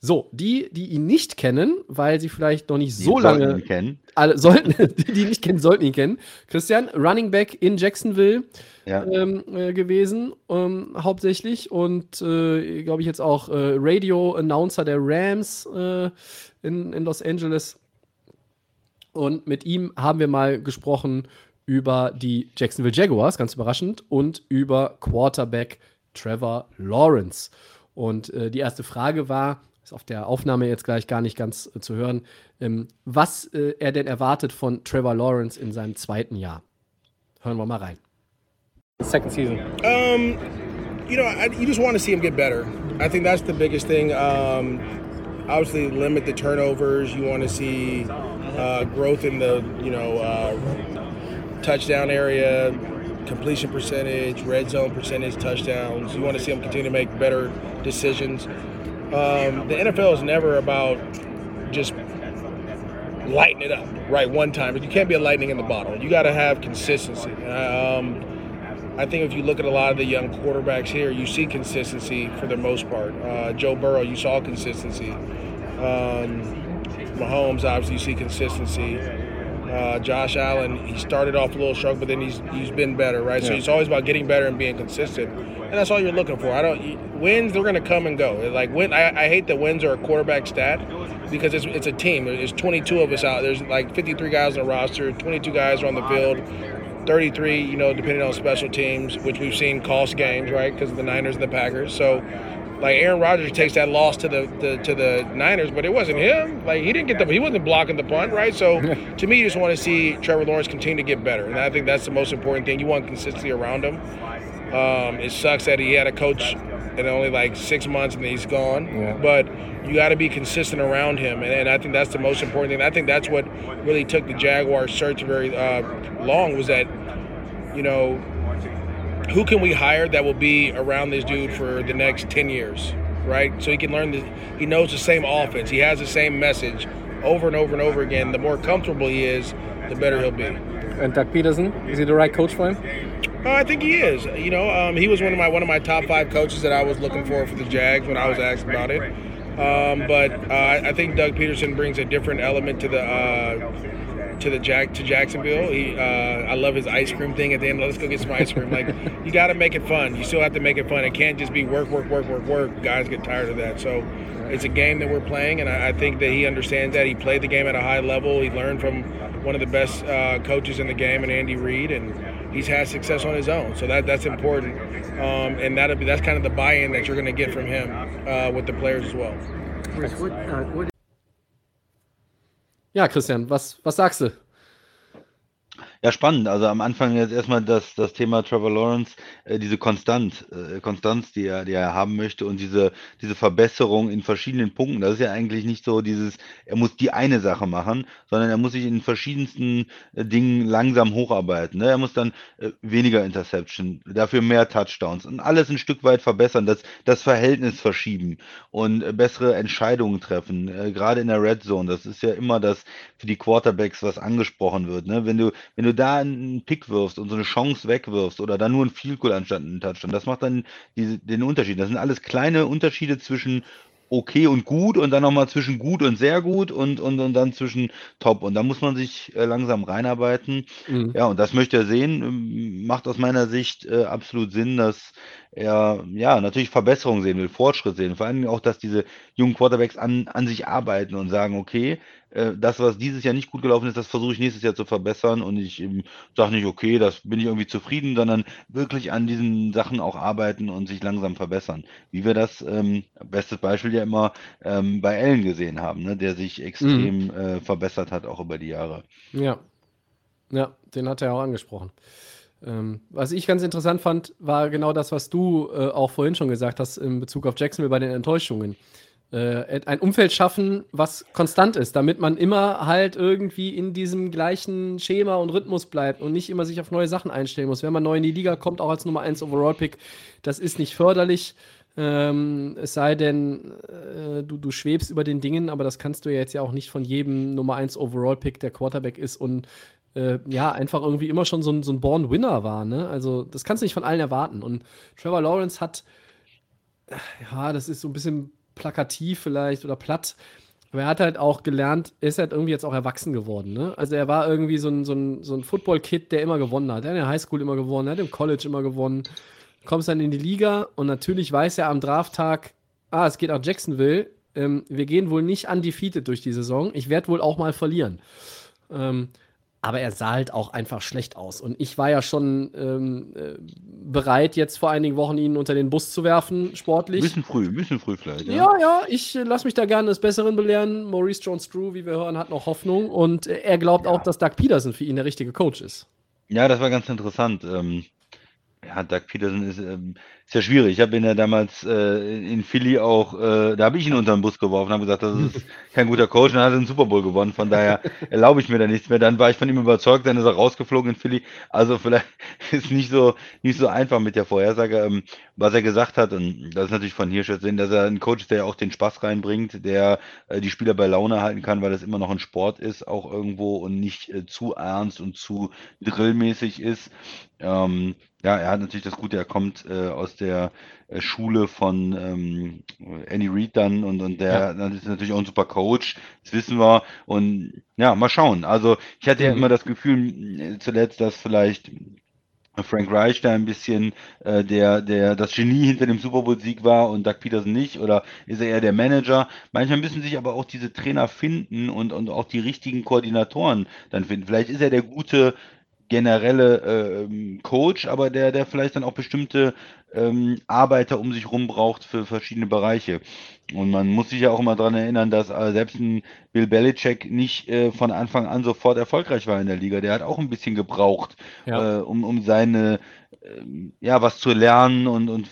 So, die, die ihn nicht kennen, weil sie vielleicht noch nicht so die lange ihn kennen. Alle sollten, <laughs> die, die ihn nicht kennen, sollten ihn kennen. Christian, Running Back in Jacksonville ja. ähm, äh, gewesen, ähm, hauptsächlich. Und äh, glaube ich jetzt auch äh, Radio-Announcer der Rams äh, in, in Los Angeles. Und mit ihm haben wir mal gesprochen über die Jacksonville Jaguars, ganz überraschend, und über Quarterback Trevor Lawrence. Und äh, die erste Frage war, ist auf der Aufnahme jetzt gleich gar nicht ganz äh, zu hören, ähm, was er denn erwartet von Trevor Lawrence in seinem zweiten Jahr. Hören wir mal rein. Second season. Um, you know, I, you just want to see him get better. I think that's the biggest thing. Um, obviously, limit the turnovers. You want to see uh, growth in the, you know, uh, touchdown area, completion percentage, red zone percentage, touchdowns. You want to see him continue to make better decisions. Um, the NFL is never about just lighting it up right one time, you can't be a lightning in the bottle. You got to have consistency. Um, I think if you look at a lot of the young quarterbacks here, you see consistency for the most part. Uh, Joe Burrow, you saw consistency. Um, Mahomes, obviously, you see consistency. Uh, Josh Allen, he started off a little strong, but then he's he's been better, right? Yeah. So it's always about getting better and being consistent. and that's all you're looking for. I don't wins. They're going to come and go. Like win. I, I hate that wins are a quarterback stat because it's, it's a team. There's 22 of us out. There's like 53 guys on the roster. 22 guys are on the field. 33, you know, depending on special teams, which we've seen cost games, right? Because of the Niners and the Packers. So, like Aaron Rodgers takes that loss to the, the, to the Niners, but it wasn't him. Like he didn't get the he wasn't blocking the punt, right? So, <laughs> to me, you just want to see Trevor Lawrence continue to get better, and I think that's the most important thing. You want consistency around him. Um, it sucks that he had a coach in only like six months and he's gone, Yeah. but you got to be consistent around him, and, and I think that's the most important thing. I think that's what really took the Jaguars search very uh, long was that you know, who can we hire that will be around this dude for the next 10 years, right? So he can learn the, he knows the same offense. He has the same message over and over and over again. The more comfortable he is, the better he'll be. And Doug Peterson, is he the right coach for him? Uh, I think he is. You know, um, he was one of my one of my top five coaches that I was looking for for the Jags when I was asked about it. Um, but uh, I I think Doug Peterson brings a different element to the uh, to the Jack to Jacksonville. He, uh, I love his ice cream thing at the end. Let's go get some ice cream. Like <laughs> you got to make it fun. You still have to make it fun. It can't just be work, work, work, work, work. Guys get tired of that. So it's a game that we're playing, and I, I think that he understands that. He played the game at a high level. He learned from one of the best uh, coaches in the game, and Andy Reid, and he's had success on his own. So that that's important, um, and that'll be that's kind of the buy-in that you're going to get from him uh, with the players as well. Ja, Christian, was, was sagst du? Ja, spannend. Also am Anfang jetzt erstmal das, das Thema Trevor Lawrence, äh, diese Konstant, äh, Konstanz, die er, die er haben möchte und diese, diese Verbesserung in verschiedenen Punkten. Das ist ja eigentlich nicht so dieses, er muss die eine Sache machen, sondern er muss sich in verschiedensten äh, Dingen langsam hocharbeiten. Ne? Er muss dann äh, weniger Interception, dafür mehr Touchdowns und alles ein Stück weit verbessern, das, das Verhältnis verschieben und äh, bessere Entscheidungen treffen, äh, gerade in der Red Zone. Das ist ja immer das für die Quarterbacks, was angesprochen wird. Ne? Wenn du, wenn du da einen Pick wirfst und so eine Chance wegwirfst oder dann nur ein Field Goal anstatt einen Touchdown, das macht dann diese, den Unterschied. Das sind alles kleine Unterschiede zwischen okay und gut und dann nochmal zwischen gut und sehr gut und, und, und dann zwischen top. Und da muss man sich äh, langsam reinarbeiten. Mhm. Ja, und das möchte er sehen. Macht aus meiner Sicht äh, absolut Sinn, dass er ja natürlich Verbesserungen sehen will, Fortschritt sehen. Vor allem auch, dass diese jungen Quarterbacks an, an sich arbeiten und sagen, okay, äh, das, was dieses Jahr nicht gut gelaufen ist, das versuche ich nächstes Jahr zu verbessern und ich ähm, sage nicht, okay, das bin ich irgendwie zufrieden, sondern wirklich an diesen Sachen auch arbeiten und sich langsam verbessern. Wie wir das, ähm, bestes Beispiel ja immer ähm, bei Allen gesehen haben, ne, der sich extrem äh, verbessert hat, auch über die Jahre. Ja. Ja, den hat er auch angesprochen. Ähm, was ich ganz interessant fand, war genau das, was du äh, auch vorhin schon gesagt hast in Bezug auf Jacksonville bei den Enttäuschungen. Äh, ein Umfeld schaffen, was konstant ist, damit man immer halt irgendwie in diesem gleichen Schema und Rhythmus bleibt und nicht immer sich auf neue Sachen einstellen muss. Wenn man neu in die Liga kommt, auch als Nummer 1 Overall-Pick, das ist nicht förderlich. Ähm, es sei denn, äh, du, du schwebst über den Dingen, aber das kannst du ja jetzt ja auch nicht von jedem Nummer 1 Overall-Pick, der Quarterback ist und äh, ja, einfach irgendwie immer schon so ein, so ein Born Winner war. Ne? Also, das kannst du nicht von allen erwarten. Und Trevor Lawrence hat, ja, das ist so ein bisschen plakativ vielleicht oder platt. Aber er hat halt auch gelernt, er ist halt irgendwie jetzt auch erwachsen geworden. Ne? Also er war irgendwie so ein, so ein, so ein Football-Kid, der immer gewonnen hat. Er hat in der Highschool immer gewonnen, er hat im College immer gewonnen. Kommst dann in die Liga und natürlich weiß er am Drafttag, ah, es geht nach Jacksonville. Ähm, wir gehen wohl nicht undefeated durch die Saison. Ich werde wohl auch mal verlieren. Ähm, aber er sah halt auch einfach schlecht aus. Und ich war ja schon ähm, äh, bereit, jetzt vor einigen Wochen ihn unter den Bus zu werfen, Ein sportlich. bisschen früh, ein bisschen früh vielleicht. Ja, Ja, ja, ich äh, lasse mich da gerne des Besseren belehren. Maurice Jones-Drew, wie wir hören, hat noch Hoffnung. Und äh, er glaubt auch, dass Doug Peterson für ihn der richtige Coach ist. Ja, das war ganz interessant. Ähm, ja, Doug Peterson ist, ähm, ist ja schwierig. Ich habe ihn ja damals äh, in Philly auch, äh, da habe ich ihn unter den Bus geworfen, habe gesagt, das ist <laughs> kein guter Coach, und hat er den Super Bowl gewonnen. Von daher <laughs> erlaube ich mir da nichts mehr. Dann war ich von ihm überzeugt, dann ist er rausgeflogen in Philly. Also vielleicht <laughs> ist nicht so nicht so einfach mit der Vorhersage, ähm, was er gesagt hat. Und das ist natürlich von jetzt sehen, dass er ein Coach ist, der auch den Spaß reinbringt, der äh, die Spieler bei Laune halten kann, weil das immer noch ein Sport ist, auch irgendwo und nicht äh, zu ernst und zu drillmäßig ist. Ähm, ja, er hat natürlich das Gute, er kommt äh, aus der äh, Schule von ähm, Andy Reid dann und, und der das ist natürlich auch ein super Coach, das wissen wir. Und ja, mal schauen. Also ich hatte ja Mhm. immer das Gefühl äh, zuletzt, dass vielleicht Frank Reich da ein bisschen äh, der, der das Genie hinter dem Super Bowl-Sieg war und Doug Peterson nicht? Oder ist er eher der Manager? Manchmal müssen sich aber auch diese Trainer finden und, und auch die richtigen Koordinatoren dann finden. Vielleicht ist er der gute generelle äh, Coach, aber der, der vielleicht dann auch bestimmte ähm, Arbeiter um sich rum braucht für verschiedene Bereiche. Und man muss sich ja auch immer daran erinnern, dass äh, selbst ein Bill Belichick nicht äh, von Anfang an sofort erfolgreich war in der Liga. Der hat auch ein bisschen gebraucht, Ja. äh, um, um seine, ähm, ja, was zu lernen und, und,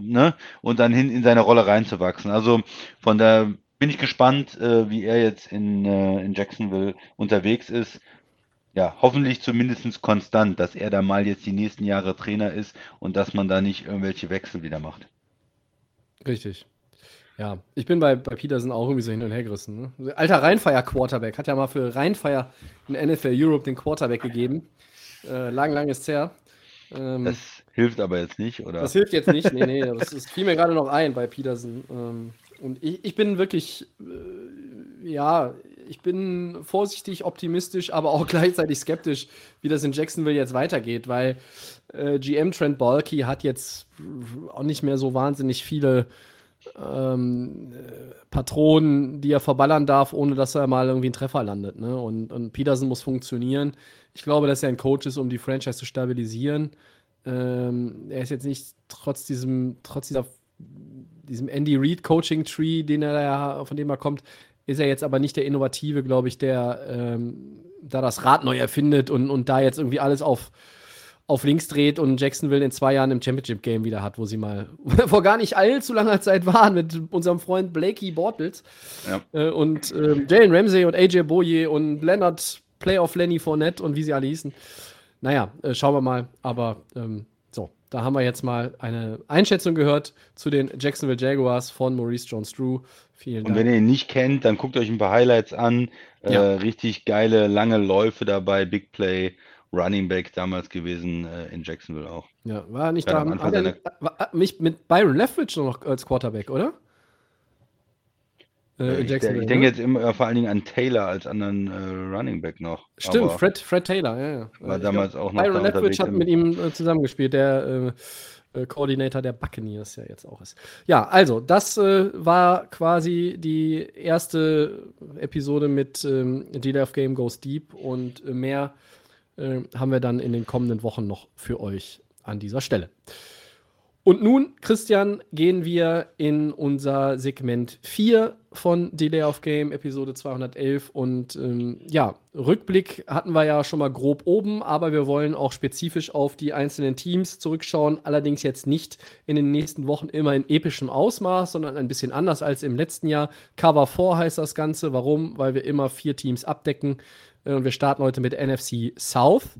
ne? und dann hin in seine Rolle reinzuwachsen. Also von da bin ich gespannt, äh, wie er jetzt in, äh, in Jacksonville unterwegs ist. Ja, hoffentlich zumindest konstant, dass er da mal jetzt die nächsten Jahre Trainer ist und dass man da nicht irgendwelche Wechsel wieder macht. Richtig. Ja, ich bin bei, bei Peterson auch irgendwie so hin und her gerissen. Ne? Alter Rheinfire-Quarterback. Hat ja mal für Rheinfire in NFL Europe den Quarterback gegeben. Äh, lang, lang ist es her. Ähm, Das hilft aber jetzt nicht, oder? Das hilft jetzt nicht, nee, nee, das, das fiel mir gerade noch ein bei Peterson. Ähm, und ich, ich bin wirklich, äh, ja, ich bin vorsichtig optimistisch, aber auch <laughs> gleichzeitig skeptisch, wie das in Jacksonville jetzt weitergeht, weil äh, GM Trent Balky hat jetzt auch nicht mehr so wahnsinnig viele ähm, äh, Patronen, die er verballern darf, ohne dass er mal irgendwie einen Treffer landet. Ne? Und, und Peterson muss funktionieren. Ich glaube, dass er ein Coach ist, um die Franchise zu stabilisieren. Ähm, er ist jetzt nicht trotz diesem, trotz dieser, diesem Andy Reid Coaching Tree, den er von dem er kommt, ist er jetzt aber nicht der Innovative, glaube ich, der ähm, da das Rad neu erfindet und, und da jetzt irgendwie alles auf, auf links dreht und Jacksonville in zwei Jahren im Championship Game wieder hat, wo sie mal <laughs> vor gar nicht allzu langer Zeit waren mit unserem Freund Blakey Bortles Ja. äh, und ähm, Jalen Ramsey und AJ Boye und Leonard Playoff Lenny Fournette und wie sie alle hießen. Naja, äh, schauen wir mal. Aber ähm, da haben wir jetzt mal eine Einschätzung gehört zu den Jacksonville Jaguars von Maurice Jones-Drew. Vielen Und Dank. wenn ihr ihn nicht kennt, dann guckt euch ein paar Highlights an. Äh, Ja. richtig geile, lange Läufe dabei, Big Play, Running Back damals gewesen äh, in Jacksonville auch. Ja, war nicht Ja, da. am Anfang er nicht, war, äh, mich mit Byron Leftwich noch als Quarterback, oder? Äh, ich, ich denke jetzt immer, äh, vor allen Dingen an Taylor als anderen äh, Running Back noch. Stimmt, Aber Fred, Fred Taylor, ja, ja. war Ich damals auch noch Byron Leftwich hat mit ihm äh, zusammengespielt, der äh, äh, Coordinator der Buccaneers ja jetzt auch ist. Ja, also, das äh, war quasi die erste Episode mit ähm, DLF Game Goes Deep und äh, mehr äh, haben wir dann in den kommenden Wochen noch für euch an dieser Stelle. Und nun, Christian, gehen wir in unser Segment 4 von Delay of Game, Episode 211. Und ähm, ja, Rückblick hatten wir ja schon mal grob oben, aber wir wollen auch spezifisch auf die einzelnen Teams zurückschauen. Allerdings jetzt nicht in den nächsten Wochen immer in epischem Ausmaß, sondern ein bisschen anders als im letzten Jahr. Cover 4 heißt das Ganze. Warum? Weil wir immer vier Teams abdecken. Äh, Und wir starten heute mit NFC South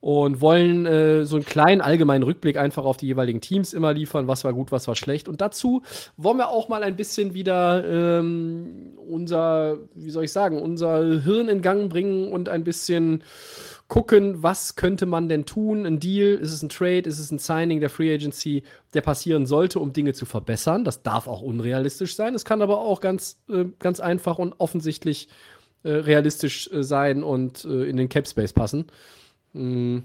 und wollen äh, so einen kleinen allgemeinen Rückblick einfach auf die jeweiligen Teams immer liefern, was war gut, was war schlecht. Und dazu wollen wir auch mal ein bisschen wieder ähm, unser, wie soll ich sagen, unser Hirn in Gang bringen und ein bisschen gucken, was könnte man denn tun? Ein Deal, ist es ein Trade, ist es ein Signing der Free Agency, der passieren sollte, um Dinge zu verbessern. Das darf auch unrealistisch sein. Es kann aber auch ganz, äh, ganz einfach und offensichtlich äh, realistisch äh, sein und äh, in den Cap Space passen. Mm.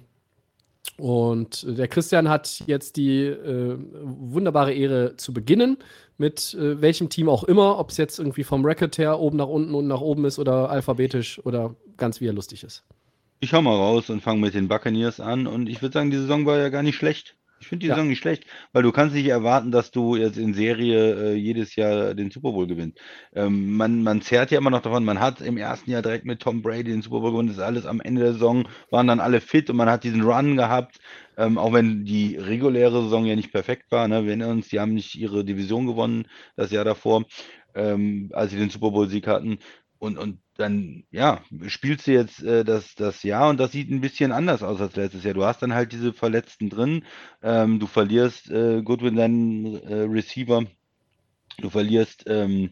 Und der Christian hat jetzt die äh, wunderbare Ehre zu beginnen, mit äh, welchem Team auch immer, ob es jetzt irgendwie vom Record her oben nach unten und nach oben ist oder alphabetisch oder ganz wie er lustig ist. Ich hau mal raus und fange mit den Buccaneers an. Und ich würde sagen, die Saison war ja gar nicht schlecht. Ich finde die Ja. Saison nicht schlecht, weil du kannst nicht erwarten, dass du jetzt in Serie äh, jedes Jahr den Super Bowl gewinnst. Ähm, man, man zerrt ja immer noch davon, man hat im ersten Jahr direkt mit Tom Brady den Super Bowl gewonnen, das ist alles am Ende der Saison, waren dann alle fit und man hat diesen Run gehabt, ähm, auch wenn die reguläre Saison ja nicht perfekt war. Ne? Wir erinnern uns, die haben nicht ihre Division gewonnen das Jahr davor, ähm, als sie den Super Bowl-Sieg hatten. Und, und dann, ja, spielst du jetzt äh, das, das Jahr und das sieht ein bisschen anders aus als letztes Jahr. Du hast dann halt diese Verletzten drin, ähm, du verlierst äh, Goodwin, deinen äh, Receiver, du verlierst ähm,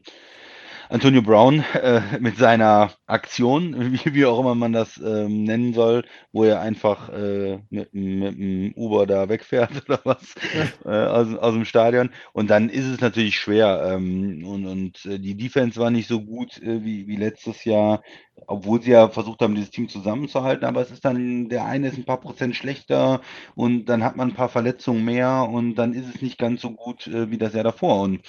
Antonio Brown äh, mit seiner Aktion, wie, wie, auch immer man das ähm, nennen soll, wo er einfach äh, mit, mit dem Uber da wegfährt <laughs> oder was äh, aus, aus dem Stadion. Und dann ist es natürlich schwer. Ähm, und und äh, die Defense war nicht so gut äh, wie, wie letztes Jahr, obwohl sie ja versucht haben, dieses Team zusammenzuhalten. Aber es ist dann, der eine ist ein paar Prozent schlechter und dann hat man ein paar Verletzungen mehr und dann ist es nicht ganz so gut äh, wie das Jahr davor. Und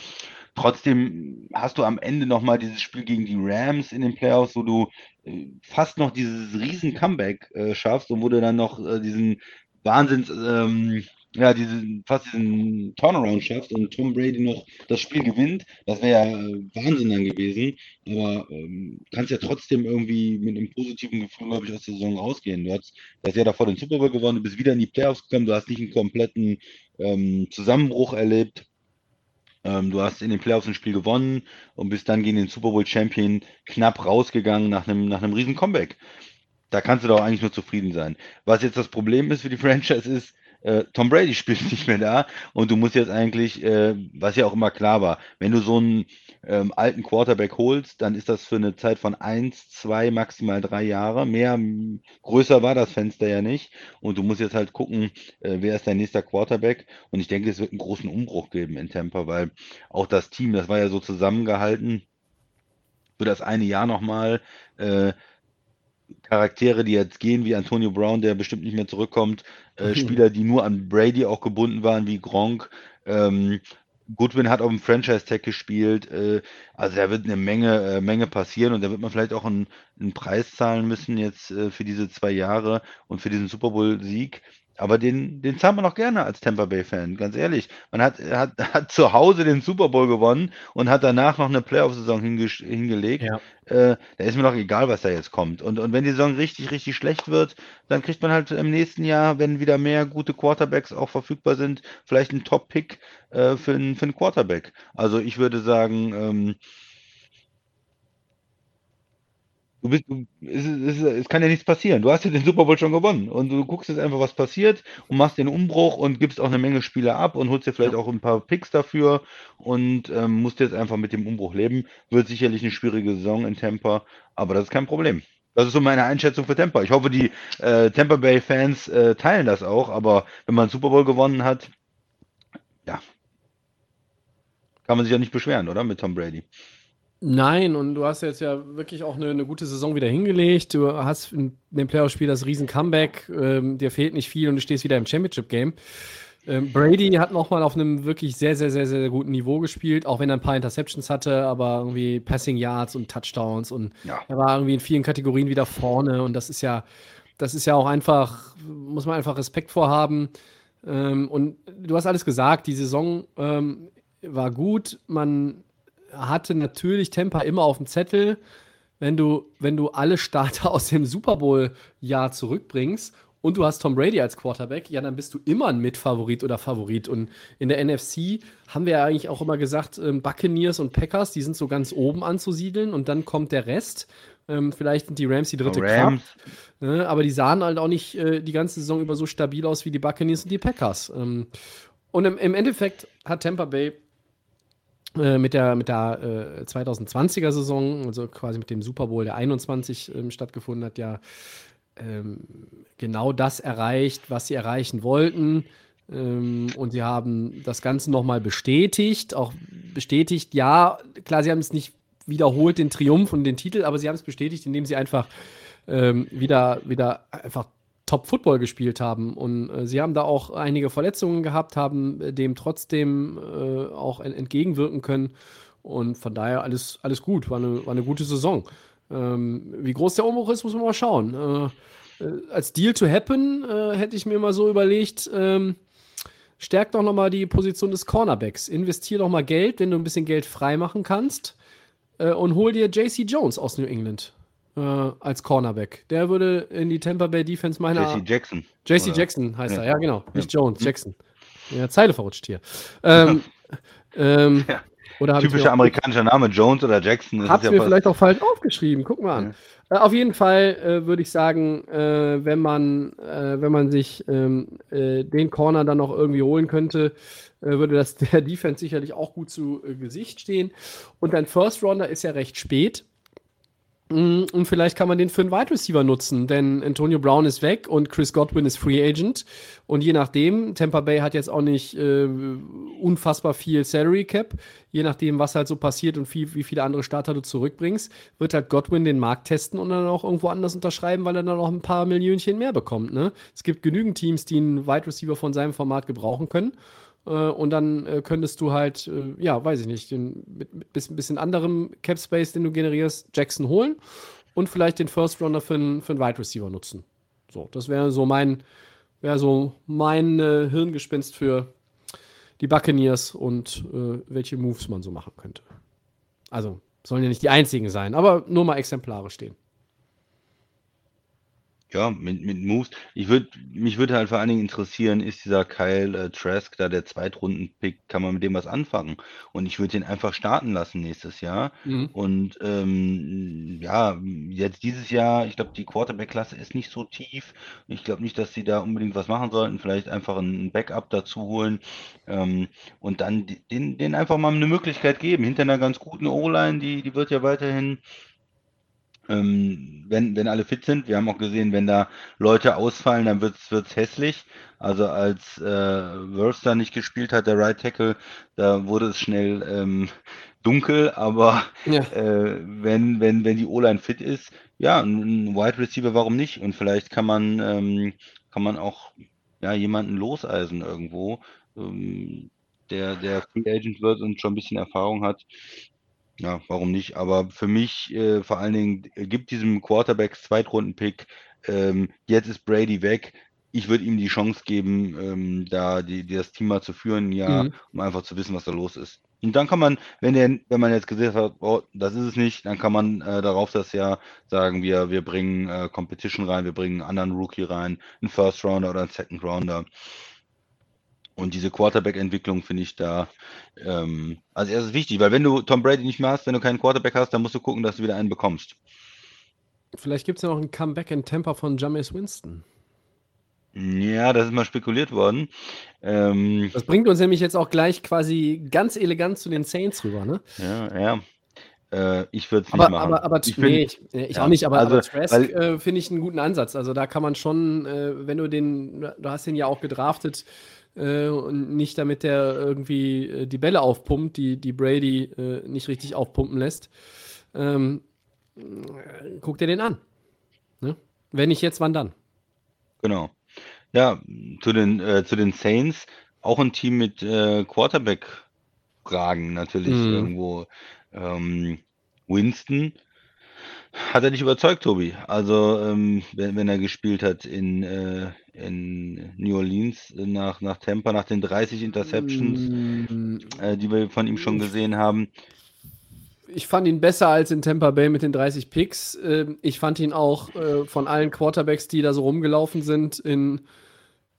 Trotzdem hast du am Ende nochmal dieses Spiel gegen die Rams in den Playoffs, wo du äh, fast noch dieses riesen Comeback äh, schaffst und wo du dann noch äh, diesen Wahnsinns, ähm, ja, diesen, fast diesen Turnaround schaffst und Tom Brady noch das Spiel gewinnt. Das wäre ja äh, Wahnsinn dann gewesen. Aber ähm, kannst ja trotzdem irgendwie mit einem positiven Gefühl, glaube ich, aus der Saison rausgehen. Du hast das Jahr davor den Super Bowl gewonnen, du bist wieder in die Playoffs gekommen, du hast nicht einen kompletten ähm, Zusammenbruch erlebt. Ähm, du hast in den Playoffs ein Spiel gewonnen und bist dann gegen den Super Bowl Champion knapp rausgegangen nach einem, nach einem riesen Comeback. Da kannst du doch eigentlich nur zufrieden sein. Was jetzt das Problem ist für die <laughs> Franchise ist, äh, Tom Brady <laughs> spielt nicht mehr da und du musst jetzt eigentlich, äh, was ja auch immer klar war, wenn du so einen ähm, alten Quarterback holst, dann ist das für eine Zeit von eins, zwei, maximal drei Jahre. Mehr, größer war das Fenster ja nicht. Und du musst jetzt halt gucken, äh, wer ist dein nächster Quarterback. Und ich denke, es wird einen großen Umbruch geben in Tampa, weil auch das Team, das war ja so zusammengehalten für das eine Jahr nochmal. Äh, Charaktere, die jetzt gehen, wie Antonio Brown, der bestimmt nicht mehr zurückkommt, äh, mhm. Spieler, die nur an Brady auch gebunden waren, wie Gronk. Ähm, Goodwin hat auf dem Franchise-Tag gespielt. Äh, also da wird eine Menge, äh, Menge passieren und da wird man vielleicht auch einen, einen Preis zahlen müssen jetzt äh, für diese zwei Jahre und für diesen Super Bowl-Sieg. Aber den, den zahlt man auch gerne als Tampa Bay-Fan, ganz ehrlich. Man hat, hat, hat zu Hause den Super Bowl gewonnen und hat danach noch eine Playoff-Saison hinge hingelegt. Ja. Äh, da ist mir doch egal, was da jetzt kommt. Und, und wenn die Saison richtig, richtig schlecht wird, dann kriegt man halt im nächsten Jahr, wenn wieder mehr gute Quarterbacks auch verfügbar sind, vielleicht einen Top-Pick äh, für, einen, für einen Quarterback. Also ich würde sagen, ähm, Du bist, du, es, es, es, kann ja nichts passieren. Du hast ja den Super Bowl schon gewonnen und du guckst jetzt einfach, was passiert und machst den Umbruch und gibst auch eine Menge Spieler ab und holst dir vielleicht auch ein paar Picks dafür und ähm, musst jetzt einfach mit dem Umbruch leben. Wird sicherlich eine schwierige Saison in Tampa, aber das ist kein Problem. Das ist so meine Einschätzung für Tampa. Ich hoffe, die äh, Tampa Bay Fans äh, teilen das auch, aber wenn man Super Bowl gewonnen hat, ja, kann man sich ja nicht beschweren, oder? Mit Tom Brady. Nein, und du hast jetzt ja wirklich auch eine, eine gute Saison wieder hingelegt. Du hast in dem Playoff-Spiel das riesen Comeback. Ähm, dir fehlt nicht viel und du stehst wieder im Championship-Game. Ähm, Brady hat nochmal auf einem wirklich sehr, sehr, sehr, sehr guten Niveau gespielt, auch wenn er ein paar Interceptions hatte, aber irgendwie Passing Yards und Touchdowns und ja. er war irgendwie in vielen Kategorien wieder vorne und das ist ja, das ist ja auch einfach, muss man einfach Respekt vorhaben. Ähm, und du hast alles gesagt, die Saison ähm, war gut. Man hatte natürlich Tampa immer auf dem Zettel, wenn du, wenn du alle Starter <laughs> aus dem Super Bowl-Jahr zurückbringst und du hast Tom Brady als Quarterback, ja, dann bist du immer ein Mitfavorit oder Favorit. Und in der NFC haben wir ja eigentlich auch immer gesagt, ähm, Buccaneers und Packers, die sind so ganz oben anzusiedeln und dann kommt der Rest. Ähm, vielleicht sind die Rams die dritte Rams. Kraft. Ne, aber die sahen halt auch nicht äh, die ganze Saison über so stabil aus wie die Buccaneers und die Packers. Ähm, und im, im Endeffekt hat Tampa Bay mit der, mit der äh, 2020er Saison, also quasi mit dem Super Bowl, der 21 ähm, stattgefunden hat, ja ähm, genau das erreicht, was sie erreichen wollten. Ähm, und sie haben das Ganze nochmal bestätigt, auch bestätigt, ja, klar, sie haben es nicht wiederholt, den Triumph und den Titel, aber sie haben es bestätigt, indem sie einfach ähm, wieder, wieder einfach Top-Football gespielt haben. Und äh, sie haben da auch einige Verletzungen gehabt, haben äh, dem trotzdem äh, auch en entgegenwirken können. Und von daher alles, alles gut, war eine, war eine gute Saison. Ähm, wie groß der Umbruch ist, muss man mal schauen. Äh, äh als Deal to happen äh, hätte ich mir mal so überlegt, ähm, stärk doch nochmal die Position des Cornerbacks. Investier doch mal Geld, wenn du ein bisschen Geld freimachen kannst. und hol dir JC Jones aus New England äh, als Cornerback. Der würde in die Tampa Bay Defense meiner. JC Jackson. JC Jackson heißt ja. er, ja, genau. Nicht ja. Jones, hm. Jackson. Ja, Zeile verrutscht hier. Ähm, <laughs> ähm, ja. Oder Typischer amerikanischer Name, Jones oder Jackson. Hat ja mir vielleicht auch falsch aufgeschrieben. Guck mal an. Äh, auf jeden Fall äh, würde ich sagen, äh, wenn man, äh, wenn man sich ähm, äh, den Corner dann noch irgendwie holen könnte, würde das <laughs> der Defense sicherlich auch gut zu Gesicht stehen. Und dein First Rounder ist ja recht spät. Mm, und vielleicht kann man den für einen Wide Receiver nutzen, denn Antonio Brown ist weg und Chris Godwin ist Free Agent. Und je nachdem, Tampa Bay hat jetzt auch nicht äh, unfassbar viel Salary Cap. Je nachdem, was halt so passiert und wie, wie viele andere Starter du zurückbringst, wird halt Godwin den Markt testen und dann auch irgendwo anders unterschreiben, weil er dann noch ein paar Millionchen mehr bekommt. Ne? Es gibt genügend Teams, die einen Wide Receiver von seinem Format gebrauchen können. Äh, und dann äh, könntest du halt, äh, ja, weiß ich nicht, den, mit, mit bisschen, bisschen anderem Cap Space, den du generierst, Jackson holen und vielleicht den First Runner für einen für Wide Receiver nutzen. So, das wäre so mein, wäre so mein äh, Hirngespinst für die Buccaneers und äh, welche Moves man so machen könnte. Also, sollen ja nicht die einzigen sein, aber nur mal Exemplare stehen. Ja, mit, mit Moves. Ich würde, mich würde halt vor allen Dingen interessieren, ist dieser Kyle äh, Trask da der Zweitrunden-Pick, kann man mit dem was anfangen? Und ich würde ihn einfach starten lassen nächstes Jahr. Mhm. Und ähm, ja, jetzt dieses Jahr, ich glaube, die Quarterback-Klasse ist nicht so tief. Ich glaube nicht, dass sie da unbedingt was machen sollten. Vielleicht einfach ein Backup dazu holen ähm, und dann den, den einfach mal eine Möglichkeit geben. Hinter einer ganz guten O-Line, die, die wird ja weiterhin ähm, wenn, wenn alle fit sind. Wir haben auch gesehen, wenn da Leute ausfallen, dann wird es hässlich. Also als äh, Wurster nicht gespielt hat, der Right Tackle, da wurde es schnell ähm, dunkel, aber ja. äh, wenn, wenn, wenn die O-Line fit ist, ja, ein Wide Receiver, warum nicht? Und vielleicht kann man, ähm, kann man auch ja, jemanden loseisen irgendwo, ähm, der, der Free Agent wird und schon ein bisschen Erfahrung hat. Ja, warum nicht? Aber für mich äh, vor allen Dingen äh, gibt diesem Quarterbacks Zweitrunden-Pick, ähm, jetzt ist Brady weg. Ich würde ihm die Chance geben, ähm, da die, die das Team mal zu führen, ja, mhm. um einfach zu wissen, was da los ist. Und dann kann man, wenn der, wenn man jetzt gesehen hat, oh, das ist es nicht, dann kann man äh, darauf das Jahr sagen, wir, wir bringen äh, Competition rein, wir bringen einen anderen Rookie rein, einen First Rounder oder einen Second Rounder. Und diese Quarterback-Entwicklung finde ich da ähm, als erstes wichtig, weil wenn du Tom Brady nicht mehr hast, wenn du keinen Quarterback hast, dann musst du gucken, dass du wieder einen bekommst. Vielleicht gibt es ja noch ein Comeback in Tampa von Jameis Winston. Ja, das ist mal spekuliert worden. Ähm, das bringt uns nämlich jetzt auch gleich quasi ganz elegant zu den Saints rüber, ne? Ja, ja. Äh, ich würde es nicht machen. Aber, aber ich, nee, ich, ich ja, auch nicht, aber, also, aber Trask äh, finde ich einen guten Ansatz. Also da kann man schon, äh, wenn du den, du hast den ja auch gedraftet, äh, und nicht damit der irgendwie äh, die Bälle aufpumpt, die, die Brady äh, nicht richtig aufpumpen lässt. Ähm, guck dir den an. Ne? Wenn nicht jetzt, wann dann? Genau. Ja, zu den, äh, zu den Saints auch ein Team mit äh, Quarterback-Fragen natürlich mm. irgendwo. Ähm, Winston hat er dich überzeugt, Tobi? Also, ähm, wenn, wenn er gespielt hat in, äh, in New Orleans nach, nach Tampa, nach den 30 Interceptions, mm. äh, die wir von ihm schon gesehen haben. Ich fand ihn besser als in Tampa Bay mit den 30 Picks. Ähm, ich fand ihn auch äh, von allen Quarterbacks, die da so rumgelaufen sind in,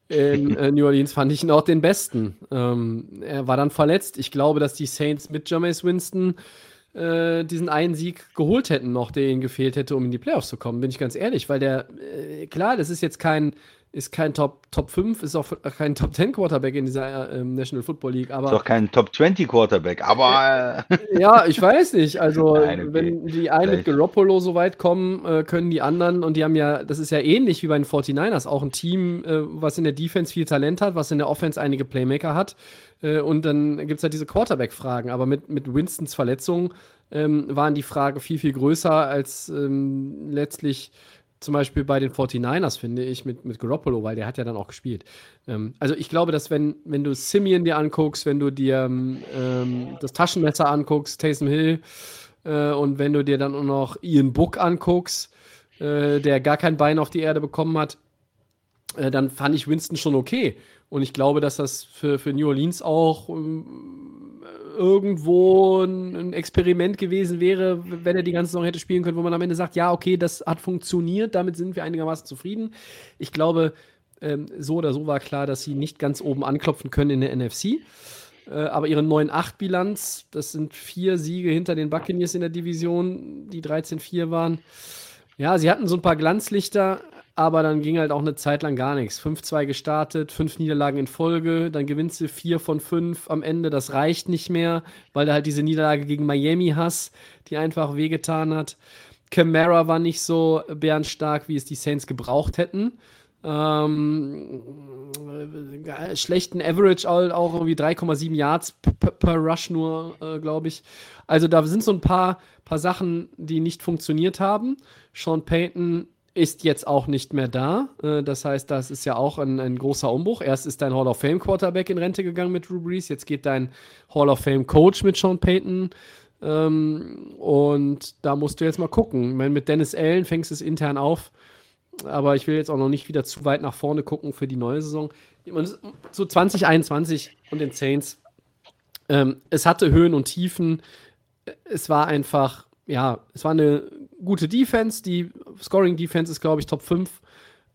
in <laughs> äh, New Orleans, fand ich ihn auch den besten. Ähm, er war dann verletzt. Ich glaube, dass die Saints mit Jameis Winston äh, diesen einen Sieg geholt hätten noch, der ihnen gefehlt hätte, um in die Playoffs zu kommen, bin ich ganz ehrlich, weil der, klar, das ist jetzt kein, ist kein Top, Top 5, ist auch <laughs> kein Top 10 Quarterback in dieser äh, National Football League, aber. Ist auch kein Top 20 Quarterback, aber. Äh, ja, ich weiß nicht. Also, <laughs> Nein, okay. wenn die einen mit Garoppolo so weit kommen, äh, können die anderen, und die haben ja, das ist ja ähnlich wie bei den 49ers, auch ein Team, äh, was in der Defense viel Talent hat, was in der Offense einige Playmaker hat. Äh, und dann gibt es halt diese Quarterback-Fragen. Aber mit, mit Winstons Verletzung ähm, waren die Fragen viel, viel größer als ähm, letztlich zum Beispiel bei den 49ers, finde ich, mit, mit Garoppolo, weil der hat ja dann auch gespielt. Ähm, also ich glaube, dass wenn, wenn du Simeon dir anguckst, wenn du dir ähm, das Taschenmesser anguckst, Taysom Hill, äh, und wenn du dir dann auch noch Ian Book anguckst, äh, der gar kein Bein auf die Erde bekommen hat, äh, dann fand ich Winston schon okay. Und ich glaube, dass das für, für New Orleans auch ähm, irgendwo ein Experiment gewesen wäre, wenn er die ganze Saison hätte spielen können, wo man am Ende sagt, ja, okay, das hat funktioniert, damit sind wir einigermaßen zufrieden. Ich glaube, ähm, so oder so war klar, dass sie nicht ganz oben anklopfen können in der NFC. Äh, aber ihre 9-8-Bilanz, das sind vier Siege hinter den Buccaneers in der Division, die 13-4 waren. Ja, sie hatten so ein paar Glanzlichter, aber dann ging halt auch eine Zeit lang gar nichts. 5-2 gestartet, fünf Niederlagen in Folge, dann gewinnst du vier von fünf am Ende. Das reicht nicht mehr, weil du halt diese Niederlage gegen Miami hast, die einfach wehgetan hat. Camara war nicht so bärenstark, wie es die Saints gebraucht hätten. Ähm, äh, schlechten Average auch irgendwie 3,7 Yards per Rush nur, äh, glaube ich. Also da sind so ein paar, paar Sachen, die nicht funktioniert haben. Sean Payton ist jetzt auch nicht mehr da. Äh, das heißt, das ist ja auch ein, ein, großer Umbruch. Erst ist dein Hall of Fame Quarterback in Rente gegangen mit Drew Brees, jetzt geht dein Hall of Fame Coach mit Sean Payton. Ähm, und da musst du jetzt mal gucken. Ich meine, mit Dennis Allen fängst du es intern auf. Aber ich will jetzt auch noch nicht wieder zu weit nach vorne gucken für die neue Saison. So 2021 und den Saints. Ähm, es hatte Höhen und Tiefen. Es war einfach, ja, es war eine gute Defense. Die Scoring Defense ist, glaube ich, Top 5.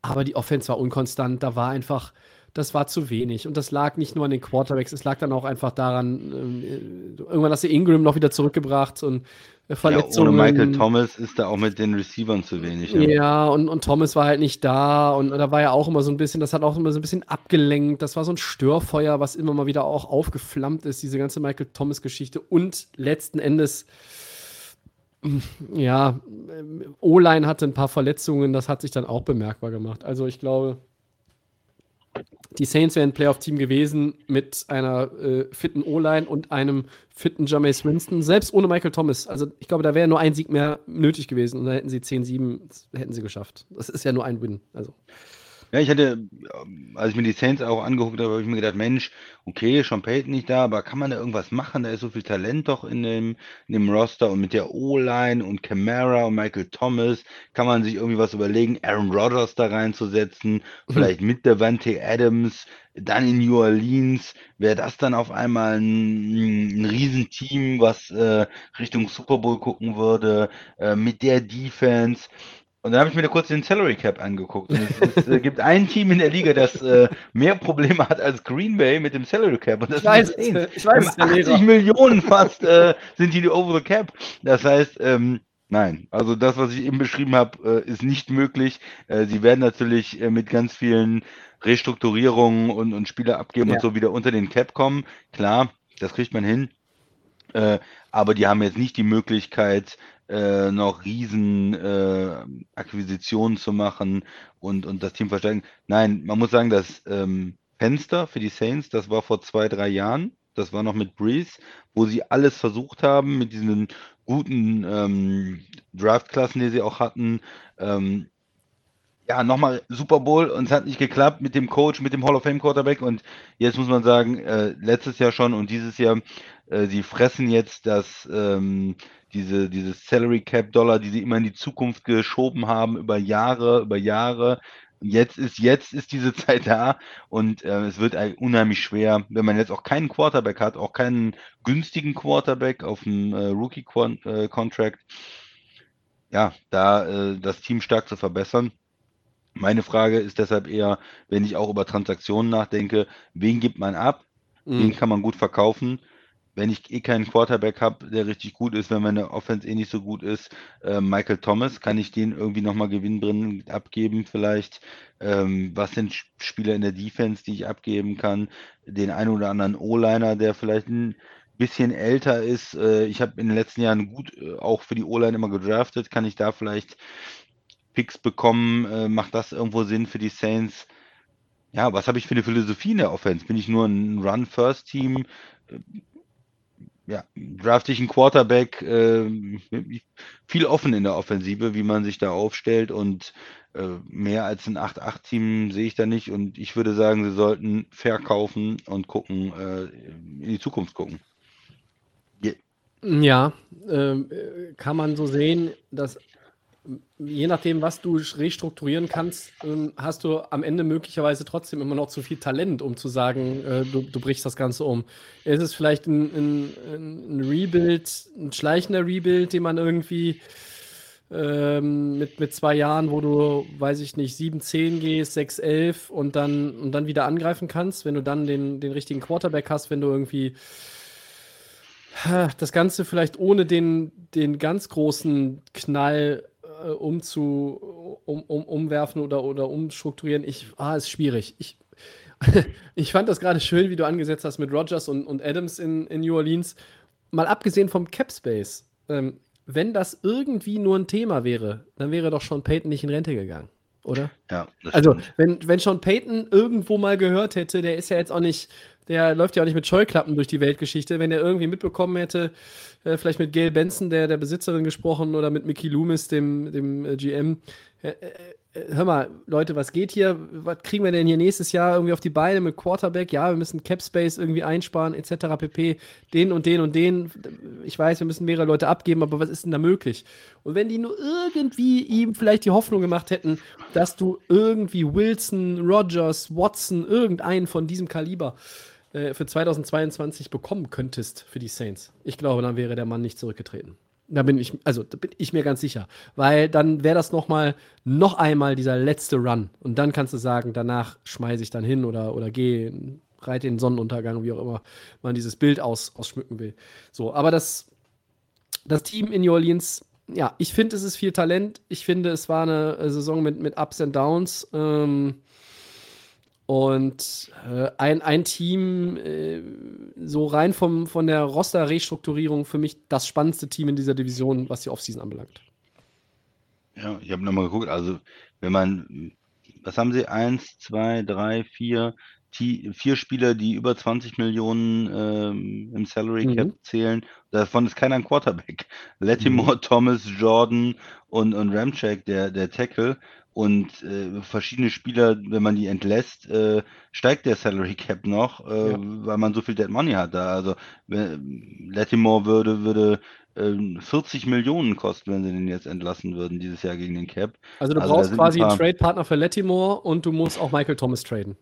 Aber die Offense war unkonstant. Da war einfach, das war zu wenig. Und das lag nicht nur an den Quarterbacks, es lag dann auch einfach daran, äh, irgendwann hast du Ingram noch wieder zurückgebracht und Verletzungen. Ja, ohne Michael Thomas ist da auch mit den Receivern zu wenig. Ja, ja und, und Thomas war halt nicht da und da war ja auch immer so ein bisschen, das hat auch immer so ein bisschen abgelenkt. Das war so ein Störfeuer, was immer mal wieder auch aufgeflammt ist, diese ganze Michael Thomas-Geschichte. Und letzten Endes ja, O-Line hatte ein paar Verletzungen, das hat sich dann auch bemerkbar gemacht. Also ich glaube, die Saints wären ein Playoff-Team gewesen mit einer äh, fitten O-Line und einem fitten Jameis Winston, selbst ohne Michael Thomas. Also ich glaube, da wäre nur ein Sieg mehr nötig gewesen und dann hätten sie 10-7, hätten sie geschafft. Das ist ja nur ein Win. Also. Ja, ich hatte, ähm, als ich mir die Saints auch angeguckt habe, habe ich mir gedacht, Mensch, okay, Sean Payton nicht da, aber kann man da irgendwas machen? Da ist so viel Talent doch in dem, in dem Roster und mit der O-Line und Camara und Michael Thomas kann man sich irgendwie was überlegen, Aaron Rodgers da reinzusetzen, mhm. vielleicht mit der Vante Adams, dann in New Orleans, wäre das dann auf einmal ein, ein Riesenteam, was äh, Richtung Super Bowl gucken würde, äh, mit der Defense. Und dann habe ich mir da kurz den Salary Cap angeguckt. Es, es äh, gibt ein Team in der Liga, das äh, mehr Probleme hat als Green Bay mit dem Salary Cap. Und das ich weiß, ist ich weiß, 80 Millionen fast äh, sind die over the cap. Das heißt, ähm, nein, also das, was ich eben beschrieben habe, äh, ist nicht möglich. Äh, sie werden natürlich mit ganz vielen Restrukturierungen und, und Spieler abgeben ja. und so wieder unter den Cap kommen. Klar, das kriegt man hin. Aber die haben jetzt nicht die Möglichkeit, äh, noch riesen äh, Akquisitionen zu machen und, und das Team verstärken. Nein, man muss sagen, das ähm, Fenster für die Saints, das war vor zwei, drei Jahren. Das war noch mit Breeze, wo sie alles versucht haben mit diesen guten ähm, Draftklassen, die sie auch hatten. Ähm, ja, nochmal Super Bowl und es hat nicht geklappt mit dem Coach, mit dem Hall of Fame Quarterback und jetzt muss man sagen, äh, letztes Jahr schon und dieses Jahr, sie fressen jetzt das, ähm, diese, diese Salary Cap Dollar, die sie immer in die Zukunft geschoben haben, über Jahre, über Jahre. Jetzt ist, jetzt ist diese <laughs> Zeit da und äh, es wird unheimlich schwer, wenn man jetzt auch keinen Quarterback hat, auch keinen günstigen Quarterback auf dem äh, Rookie-Contract, äh, ja, da äh, das Team stark zu verbessern. Meine Frage ist deshalb eher, wenn ich auch über Transaktionen nachdenke, wen gibt man ab? Mhm. Wen kann man gut verkaufen? Wenn ich eh keinen Quarterback habe, der richtig gut ist, wenn meine Offense eh nicht so gut ist, äh, Michael Thomas, kann ich den irgendwie nochmal gewinnbringend abgeben vielleicht? Ähm, was sind Spieler in der Defense, die ich abgeben kann? Den einen oder anderen O-Liner, der vielleicht ein bisschen älter ist. Äh, ich habe in den letzten Jahren gut äh, auch für die O-Line immer gedraftet. Kann ich da vielleicht Picks bekommen, äh, macht das irgendwo Sinn für die Saints? Ja, was habe ich für eine Philosophie in der Offense? Bin ich nur ein Run-First-Team? Ja, draft ich einen Quarterback, äh, viel offen in der Offensive, wie man sich da aufstellt und äh, mehr als ein 8-8-Team sehe ich da nicht und ich würde sagen, sie sollten verkaufen und gucken, äh, in die Zukunft gucken. Yeah. Ja, ähm, äh, kann man so sehen, dass je nachdem, was du restrukturieren kannst, ähm, hast du am Ende möglicherweise trotzdem immer noch zu viel Talent, um zu sagen, äh, du, du brichst das Ganze um. Es ist vielleicht ein, ein, ein Rebuild, ein schleichender Rebuild, den man irgendwie ähm, mit, mit zwei Jahren, wo du, weiß ich nicht, 7, 10 gehst, 6, 11 und dann, und dann wieder angreifen kannst, wenn du dann den, den richtigen Quarterback hast, wenn du irgendwie das Ganze vielleicht ohne den, den ganz großen Knall äh, umzu, um, um, umwerfen oder, oder umstrukturieren. Ich, ah, ist schwierig. Ich, <laughs> ich fand das gerade schön, wie du angesetzt hast mit Rogers und, und Adams in, in New Orleans. Mal abgesehen vom Cap Space, ähm, wenn das irgendwie nur ein Thema wäre, dann wäre doch Sean Payton nicht in Rente gegangen, oder? Ja, Also, stimmt. wenn, wenn Sean Payton irgendwo mal gehört hätte, der ist ja jetzt auch nicht, der läuft ja auch nicht mit Scheuklappen durch die Weltgeschichte, wenn er irgendwie mitbekommen hätte, äh, vielleicht mit Gail Benson, der der Besitzerin gesprochen, oder mit Mickey Loomis, dem, dem äh, GM. Äh, äh, hör mal, Leute, was geht hier? Was kriegen wir denn hier nächstes Jahr irgendwie auf die Beine mit Quarterback? Ja, wir müssen Cap Space irgendwie einsparen, etc. pp. Den und den und den. Ich weiß, wir müssen mehrere Leute abgeben, aber was ist denn da möglich? Und wenn die nur irgendwie ihm vielleicht die Hoffnung gemacht hätten, dass du irgendwie Wilson, Rogers, Watson, irgendeinen von diesem Kaliber äh, für 2022 bekommen könntest für die Saints, ich glaube, dann wäre der Mann nicht zurückgetreten. Da bin ich, also da bin ich mir ganz sicher. Weil dann wäre das noch mal, noch einmal dieser letzte Run. Und dann kannst du sagen, danach schmeiße ich dann hin oder, oder gehe, reite in den Sonnenuntergang, wie auch immer man dieses Bild aus, ausschmücken will. So, aber das, das Team in New Orleans, ja, ich finde, es ist viel Talent. Ich finde, es war eine Saison mit, mit Ups and Downs. Ähm, und äh, ein, ein Team, äh, so rein vom, von der Roster-Restrukturierung, für mich das spannendste Team in dieser Division, was die Offseason anbelangt. Ja, ich habe nochmal geguckt. Also, wenn man, was haben sie? Eins, zwei, drei, vier, Ti- vier Spieler, die über 20 Millionen ähm, im Salary Cap Mhm. zählen. Davon ist keiner ein Quarterback. Lattimore, Thomas, Jordan und, und Ramchek, der, der Tackle. Und äh, verschiedene Spieler, wenn man die entlässt, äh, steigt der Salary Cap noch, äh, Ja. weil man so viel Dead Money hat da. Also Lattimore würde, würde ähm, 40 Millionen kosten, wenn sie den jetzt entlassen würden dieses Jahr gegen den Cap. Also du Also brauchst ein quasi einen Trade-Partner für Lattimore und du musst auch Michael Thomas traden.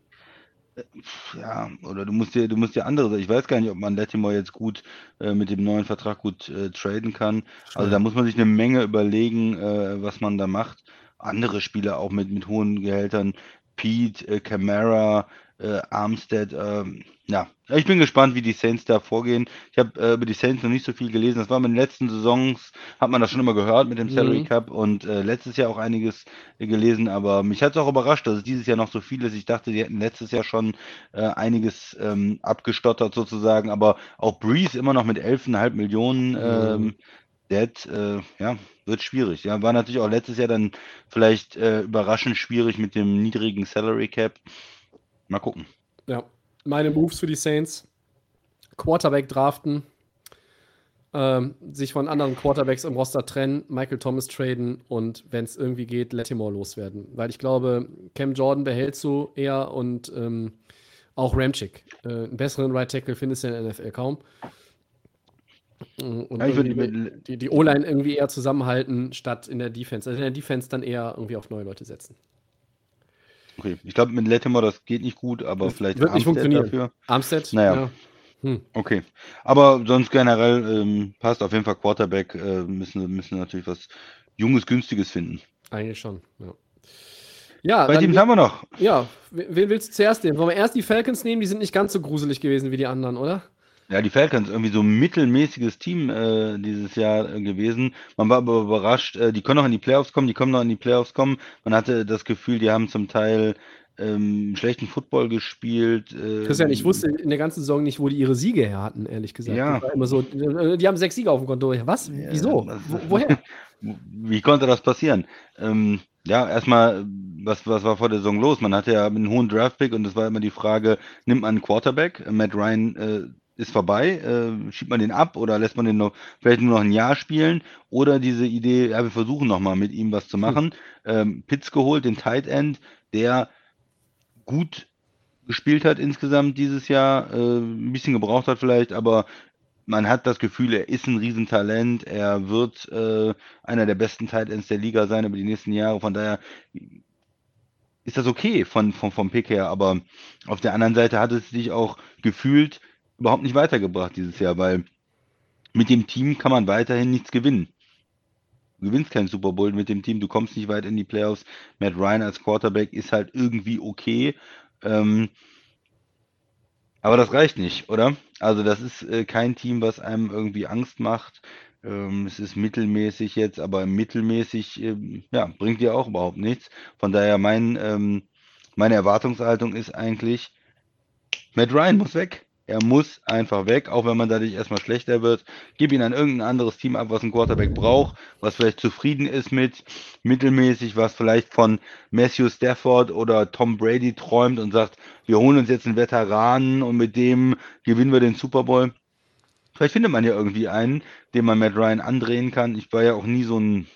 Ja, oder du musst dir, du musst dir andere, ich weiß gar nicht, ob man Lattimore jetzt gut äh, mit dem neuen Vertrag gut äh, traden kann. Also da muss man sich eine Menge überlegen, äh, was man da macht. Andere Spieler auch mit, mit hohen Gehältern, Pete, äh, Camara, äh, Armstead, ähm, ja. Ich bin gespannt, wie die Saints da vorgehen. Ich habe äh, über die Saints noch nicht so viel gelesen. Das war in den letzten Saisons, hat man das schon immer gehört mit dem Salary Mhm. Cup und äh, letztes Jahr auch einiges äh, gelesen, aber mich hat es auch überrascht, dass es dieses Jahr noch so viel ist. Ich dachte, die hätten letztes Jahr schon äh, einiges ähm, abgestottert sozusagen, aber auch Breeze immer noch mit 11,5 Millionen ähm, Dead, äh, ja, wird schwierig. Ja, war natürlich auch letztes Jahr dann vielleicht äh, überraschend schwierig mit dem niedrigen Salary Cap. Mal gucken. Ja. Meine Moves für die Saints: Quarterback draften, ähm, sich von anderen Quarterbacks im Roster trennen, Michael Thomas traden und wenn es irgendwie geht, Lattimore loswerden. Weil ich glaube, Cam Jordan behältst du eher und ähm, auch Ramchick. Äh, einen besseren Right Tackle findest du in der NFL kaum. Und Ja, ich würd irgendwie mit- die, die O-Line irgendwie eher zusammenhalten, statt in der Defense. Also in der Defense dann eher irgendwie auf neue Leute setzen. Okay, ich glaube, mit Lattimore, das geht nicht gut, aber vielleicht Wird nicht Armstead dafür. Armstead? Naja. Ja. Okay. Aber sonst generell ähm, passt auf jeden Fall Quarterback. Äh, müssen, müssen natürlich was Junges, Günstiges finden. Eigentlich schon, ja. Ja, dann, Teams haben wir noch. ja, wen willst du zuerst nehmen? Wollen wir erst die Falcons nehmen? Die sind nicht ganz so gruselig gewesen wie die anderen, oder? Ja, die Falcons, irgendwie so ein mittelmäßiges Team äh, dieses Jahr äh, gewesen. Man war aber überrascht, äh, die können noch in die Playoffs kommen, die können noch in die Playoffs kommen. Man hatte das Gefühl, die haben zum Teil ähm, schlechten Football gespielt. Äh, Christian, ich wusste in der ganzen Saison nicht, wo die ihre Siege her hatten, ehrlich gesagt. Ja. Immer so, äh, die haben sechs Siege auf dem Konto. Was? Ja, Wieso? das- Wo, <laughs> woher? Wie konnte das passieren? Ähm, ja, erstmal, was, was war vor der Saison los? Man hatte ja einen hohen Draftpick und es war immer die Frage, nimmt man einen Quarterback? Matt Ryan äh, ist vorbei, äh, schiebt man den ab oder lässt man den noch vielleicht nur noch ein Jahr spielen? Oder diese Idee, ja, wir versuchen nochmal mit ihm was zu machen. Ähm, Pitts geholt, den Tight End, der gut gespielt hat insgesamt dieses Jahr, äh, ein bisschen gebraucht hat vielleicht, aber man hat das Gefühl, er ist ein Riesentalent, er wird äh, einer der besten Tight Ends der Liga sein über die nächsten Jahre, von daher ist das okay von, von, vom Pick her, aber auf der anderen Seite hat es sich auch gefühlt überhaupt nicht weitergebracht dieses Jahr, weil mit dem Team kann man weiterhin nichts gewinnen. Du gewinnst keinen Super Bowl mit dem Team, du kommst nicht weit in die Playoffs. Matt Ryan als Quarterback ist halt irgendwie okay. Ähm, aber das reicht nicht, oder? Also das ist äh, kein Team, was einem irgendwie Angst macht. Ähm, es ist mittelmäßig jetzt, aber mittelmäßig ähm, ja, bringt dir auch überhaupt nichts. Von daher mein, ähm, meine Erwartungshaltung ist eigentlich, Matt Ryan muss weg. Er muss einfach weg, auch wenn man dadurch erstmal schlechter wird. Gib ihn an irgendein anderes Team ab, was ein Quarterback braucht, was vielleicht zufrieden ist mit mittelmäßig, was vielleicht von Matthew Stafford oder Tom Brady träumt und sagt, wir holen uns jetzt einen Veteranen und mit dem gewinnen wir den Super Bowl. Vielleicht findet man ja irgendwie einen, den man Matt Ryan andrehen kann. Ich war ja auch nie so ein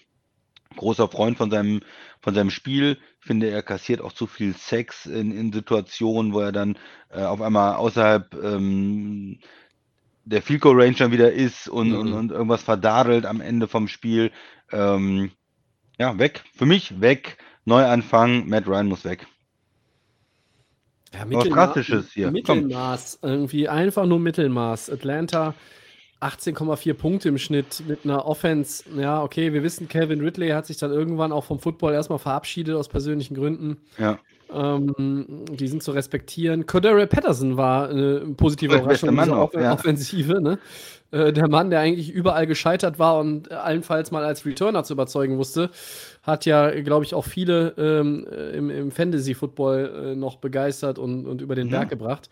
großer Freund von seinem, von seinem Spiel. Finde, er kassiert auch zu viel Sex in, in Situationen, wo er dann äh, auf einmal außerhalb ähm, der Field Goal Range dann wieder ist und, Mhm. und, und irgendwas verdadelt am Ende vom Spiel. Ähm, ja, weg. Für mich weg. Neuanfang. Matt Ryan muss weg. Ja, Was Drastisches hier. Komm. Mittelmaß, irgendwie einfach nur Mittelmaß. Atlanta 18,4 Punkte im Schnitt mit einer Offense. Ja, okay, wir wissen, Calvin Ridley hat sich dann irgendwann auch vom Football erstmal verabschiedet aus persönlichen Gründen. Ja. Ähm, die sind zu respektieren. Cordero Patterson war eine positive Überraschung Mann auch, ja. Offensive. Ne? Äh, der Mann, der eigentlich überall gescheitert war und allenfalls mal als Returner zu überzeugen wusste, hat ja, glaube ich, auch viele ähm, äh, im, im Fantasy-Football äh, noch begeistert und, und über den Mhm. Berg gebracht.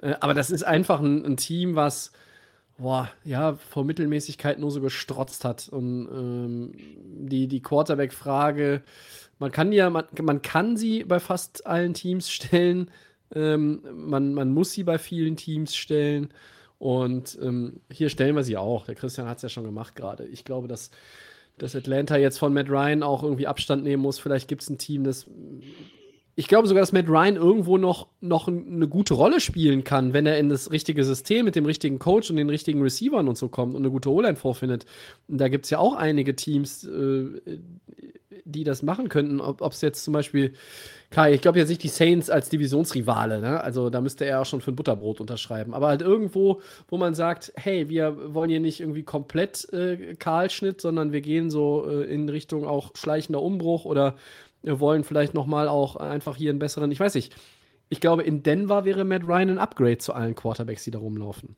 Äh, aber das ist einfach ein, ein Team, was boah, ja, vor Mittelmäßigkeit nur so gestrotzt hat. Und ähm, die, die Quarterback-Frage, man kann ja, man, man kann sie bei fast allen Teams stellen. Ähm, man, man muss sie bei vielen Teams stellen. Und ähm, hier stellen wir sie auch. Der Christian hat es ja schon gemacht gerade. Ich glaube, dass, dass Atlanta jetzt von Matt Ryan auch irgendwie Abstand nehmen muss. Vielleicht gibt es ein Team, das ich glaube sogar, dass Matt Ryan irgendwo noch, noch eine gute Rolle spielen kann, wenn er in das richtige System mit dem richtigen Coach und den richtigen Receivern und so kommt und eine gute O-Line vorfindet. Und da gibt es ja auch einige Teams, äh, die das machen könnten. Ob es jetzt zum Beispiel, Kai, ich glaube jetzt nicht die Saints als Divisionsrivale, ne? Also da müsste er auch schon für ein Butterbrot unterschreiben. Aber halt irgendwo, wo man sagt, hey, wir wollen hier nicht irgendwie komplett äh, Kahlschnitt, sondern wir gehen so äh, in Richtung auch schleichender Umbruch oder wollen vielleicht noch mal auch einfach hier einen besseren, ich weiß nicht. Ich glaube, in Denver wäre Matt Ryan ein Upgrade zu allen Quarterbacks, die da rumlaufen.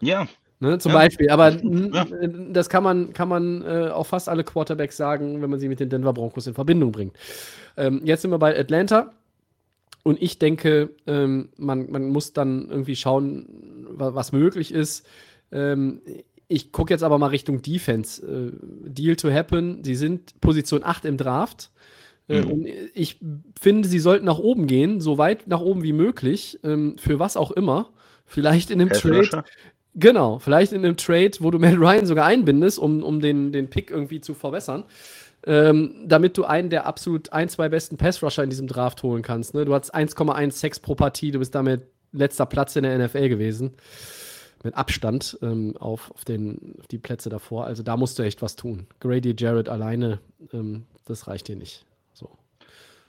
Ja, Ne, zum Ja. Beispiel. Aber Ja. das kann man, kann man äh, auf fast alle Quarterbacks sagen, wenn man sie mit den Denver Broncos in Verbindung bringt. Ähm, jetzt sind wir bei Atlanta. Und ich denke, ähm, man, man muss dann irgendwie schauen, wa was möglich ist. Ähm, ich gucke jetzt aber mal Richtung Defense. Äh, Deal to happen. Sie sind Position 8 im Draft. Mhm. Und ich finde, sie sollten nach oben gehen, so weit nach oben wie möglich, ähm, für was auch immer. Vielleicht in einem Trade. Genau, vielleicht in einem Trade, wo du Matt Ryan sogar einbindest, um, um den, den Pick irgendwie zu verbessern. Ähm, damit du einen der absolut ein, zwei besten Pass-Rusher in diesem Draft holen kannst. Ne? Du hast 1,1 Sex pro Partie, du bist damit letzter Platz in der NFL gewesen. Mit Abstand ähm, auf, auf, den, auf die Plätze davor. Also da musst du echt was tun. Grady Jarrett alleine, ähm, das reicht dir nicht.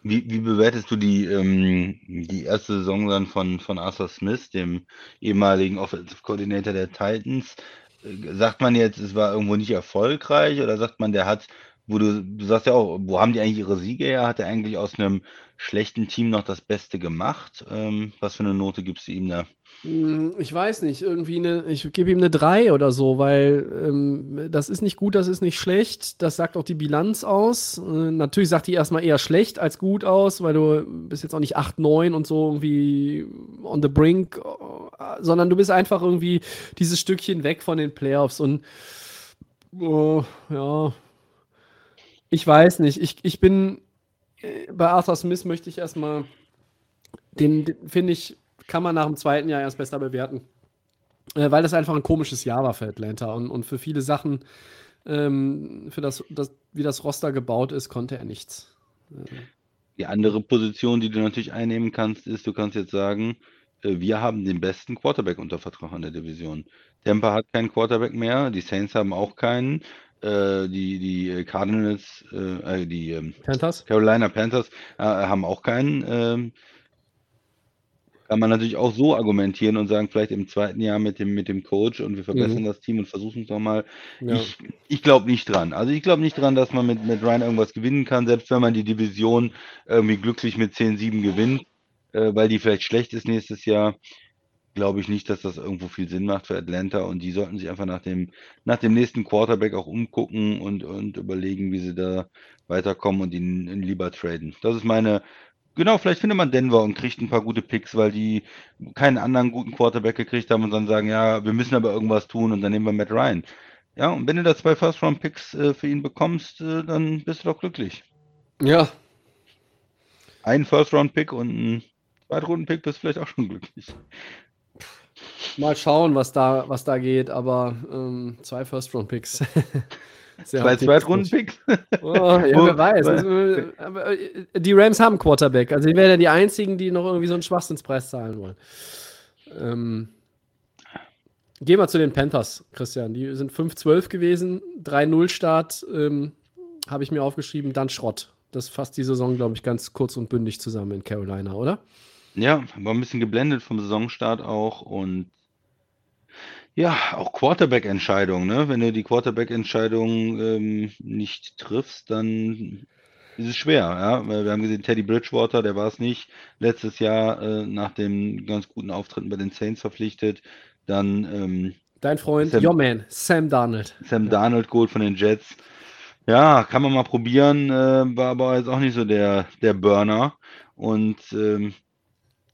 Wie, wie bewertest du die, ähm, die erste Saison dann von, von Arthur Smith, dem ehemaligen Offensive Coordinator der Titans? Äh, Sagt man jetzt, es war irgendwo nicht erfolgreich oder sagt man, der hat, wo du, du sagst ja auch, wo haben die eigentlich ihre Siege her? Hat er eigentlich aus einem schlechten Team noch das Beste gemacht? Ähm, was für eine Note gibst du ihm da? Hm, Ich weiß nicht, irgendwie eine, ich gebe ihm eine 3 oder so, weil ähm, das ist nicht gut, das ist nicht schlecht. Das sagt auch die Bilanz aus. Äh, natürlich sagt die erstmal eher schlecht als gut aus, weil du bist jetzt auch nicht 8, 9 und so irgendwie on the brink, äh, sondern du bist einfach irgendwie dieses Stückchen weg von den Playoffs und oh, ja, ich weiß nicht. Ich, ich bin äh, bei Arthur Smith möchte ich erstmal den, den finde ich, kann man nach dem zweiten Jahr erst besser bewerten. Äh, weil das einfach ein komisches Jahr war für Atlanta und, und für viele Sachen, ähm, für das, das, wie das Roster gebaut ist, konnte er nichts. Die andere Position, die du natürlich einnehmen kannst, ist, du kannst jetzt sagen, äh, wir haben den besten Quarterback unter Vertrag in der Division. Tampa hat keinen Quarterback mehr, die Saints haben auch keinen, äh, die, die äh, Cardinals, äh, äh, die ähm, Panthers? Carolina Panthers äh, haben auch keinen. Kann man natürlich auch so argumentieren und sagen, vielleicht im zweiten Jahr mit dem, mit dem Coach und wir verbessern das Team und versuchen es nochmal. Ja. Ich, ich glaube nicht dran. Also ich glaube nicht dran, dass man mit, mit Ryan irgendwas gewinnen kann, selbst wenn man die Division irgendwie glücklich mit 10-7 gewinnt, äh, weil die vielleicht schlecht ist nächstes Jahr. glaube ich nicht, dass das irgendwo viel Sinn macht für Atlanta und die sollten sich einfach nach dem, nach dem nächsten Quarterback auch umgucken und, und überlegen, wie sie da weiterkommen und ihn, ihn lieber traden. Das ist meine, genau, vielleicht findet man Denver und kriegt ein paar gute Picks, weil die keinen anderen guten Quarterback gekriegt haben und dann sagen, ja, wir müssen aber irgendwas tun und dann nehmen wir Matt Ryan. Ja, und wenn du da zwei First-Round-Picks äh, für ihn bekommst, äh, dann bist du doch glücklich. Ja, Ein First-Round-Pick und ein Zweitrunden-Pick bist du vielleicht auch schon glücklich. mal schauen, was da, was da geht, aber ähm, zwei First-Round-Picks. <laughs> Zwei. Zweitrunden-Picks? Oh, ja, <laughs> wer weiß. Also, aber, äh, die Rams haben Quarterback. Also, die wären ja die einzigen, die noch irgendwie so einen Schwachsinnspreis zahlen wollen. Ähm, gehen wir zu den Panthers, Christian. Die sind 5-12 gewesen, 3-0-Start, ähm, habe ich mir aufgeschrieben, dann Schrott. Das fasst die Saison, glaube ich, ganz kurz und bündig zusammen in Carolina, oder? Ja, war ein bisschen geblendet vom Saisonstart auch und ja, auch Quarterback-Entscheidung, ne? Wenn du die Quarterback-Entscheidung ähm, nicht triffst, dann ist es schwer, ja. Weil Wir haben gesehen, Teddy Bridgewater, der war es nicht. Letztes Jahr äh, nach dem ganz guten Auftritten bei den Saints verpflichtet. Dann ähm, Dein Freund, Sam- your man, Sam Darnold. Sam Darnold geholt von den Jets. Ja, kann man mal probieren, äh, war aber jetzt auch nicht so der, der Burner. Und ähm,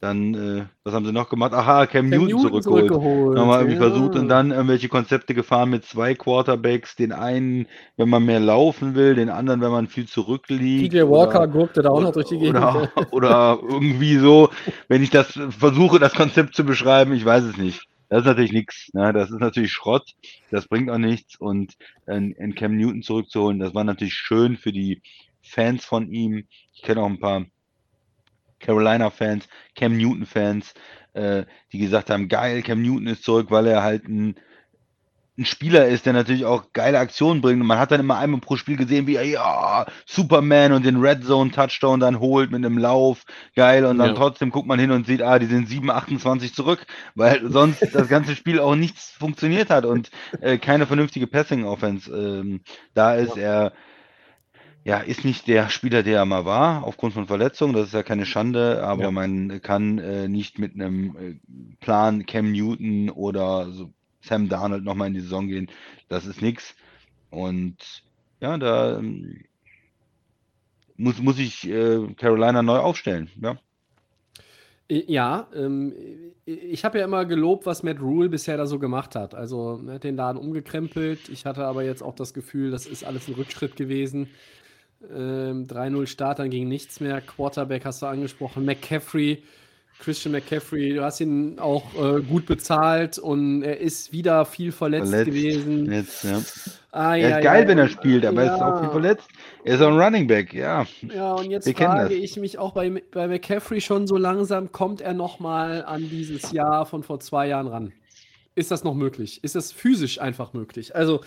dann, äh, was haben sie noch gemacht? Aha, Cam, Cam Newton, zurückgeholt. zurückgeholt, Nochmal irgendwie ja. versucht und dann irgendwelche Konzepte gefahren mit zwei Quarterbacks. Den einen, wenn man mehr laufen will, den anderen, wenn man viel zurückliegt. TJ Walker gurkte da auch noch durch die Gegend. oder, <laughs> oder irgendwie so, wenn ich das versuche, das Konzept zu beschreiben, ich weiß es nicht. Das ist natürlich nichts. Ne? Das ist natürlich Schrott. Das bringt auch nichts. Und in, in Cam Newton zurückzuholen, das war natürlich schön für die Fans von ihm. Ich kenne auch ein paar Carolina-Fans, Cam Newton-Fans, äh, die gesagt haben, geil, Cam Newton ist zurück, weil er halt ein, ein Spieler ist, der natürlich auch geile Aktionen bringt. Und man hat dann immer einmal pro Spiel gesehen, wie er, ja, Superman und den Red Zone Touchdown dann holt mit einem Lauf. Geil. Und dann Ja. trotzdem guckt man hin und sieht, ah, die sind 7, 28 zurück, weil sonst das ganze Spiel auch nichts funktioniert hat und äh, keine vernünftige Passing-Offense ähm, da ist. Er ja, ist nicht der Spieler, der er mal war, aufgrund von Verletzungen. Das ist ja keine Schande, aber Ja. man kann äh, nicht mit einem äh, Plan Cam Newton oder so Sam Darnold nochmal in die Saison gehen. Das ist nix. Und ja, da ähm, muss, muss ich äh, Carolina neu aufstellen. Ja. Ja, ähm, ich habe ja immer gelobt, was Matt Rule bisher da so gemacht hat. Also er hat den Laden umgekrempelt. Ich hatte aber jetzt auch das Gefühl, das ist alles ein Rückschritt gewesen. Ähm, 3-0 Start, dann ging nichts mehr. Quarterback hast du angesprochen. McCaffrey, Christian McCaffrey, du hast ihn auch äh, gut bezahlt und er ist wieder viel verletzt, Verletzt. gewesen. Jetzt, ja. Ah, Er ja, ist geil, ja, wenn er spielt, aber er ist auch viel verletzt. Er ist ein Running Back, ja. Ja, und jetzt Wir frage ich mich auch bei, bei McCaffrey schon so langsam, kommt er nochmal an dieses Jahr von vor zwei Jahren ran? Ist das noch möglich? Ist das physisch einfach möglich? Also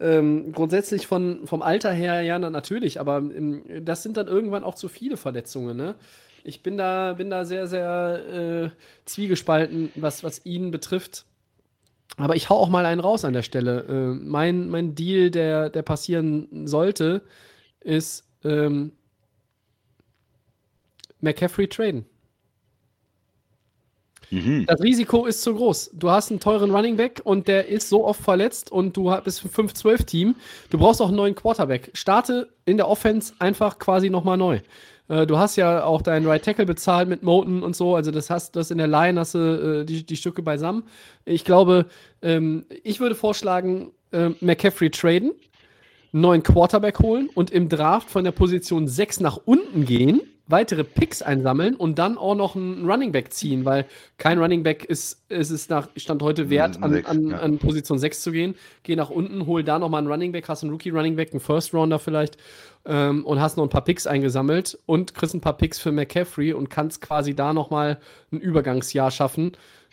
ähm, grundsätzlich von, vom Alter her, ja, na, natürlich, aber ähm, das sind dann irgendwann auch zu viele Verletzungen, ne? Ich bin da, bin da sehr, sehr äh, zwiegespalten, was, was ihn betrifft. Aber ich hau auch mal einen raus an der Stelle. Äh, mein, mein Deal, der, der passieren sollte, ist ähm, McCaffrey traden. Mhm. Das Risiko ist zu groß. Du hast einen teuren Running Back und der ist so oft verletzt und du bist ein 5-12-Team. Du brauchst auch einen neuen Quarterback. Starte in der Offense einfach quasi nochmal neu. Äh, Du hast ja auch deinen Right Tackle bezahlt mit Moten und so. Also das hast das in der Line hast du äh, die, die Stücke beisammen. Ich glaube, ähm, ich würde vorschlagen, äh, McCaffrey traden, einen neuen Quarterback holen und im Draft von der Position 6 nach unten gehen, weitere Picks einsammeln und dann auch noch einen Running Back ziehen, weil kein Running Back ist, ist es nach Stand heute wert, an, Sechs, an, ja. an Position 6 zu gehen. Geh nach unten, hol da nochmal einen Running Back, hast einen Rookie Running Back, einen First Rounder vielleicht ähm, und hast noch ein paar Picks eingesammelt und kriegst ein paar Picks für McCaffrey und kannst quasi da nochmal ein Übergangsjahr schaffen.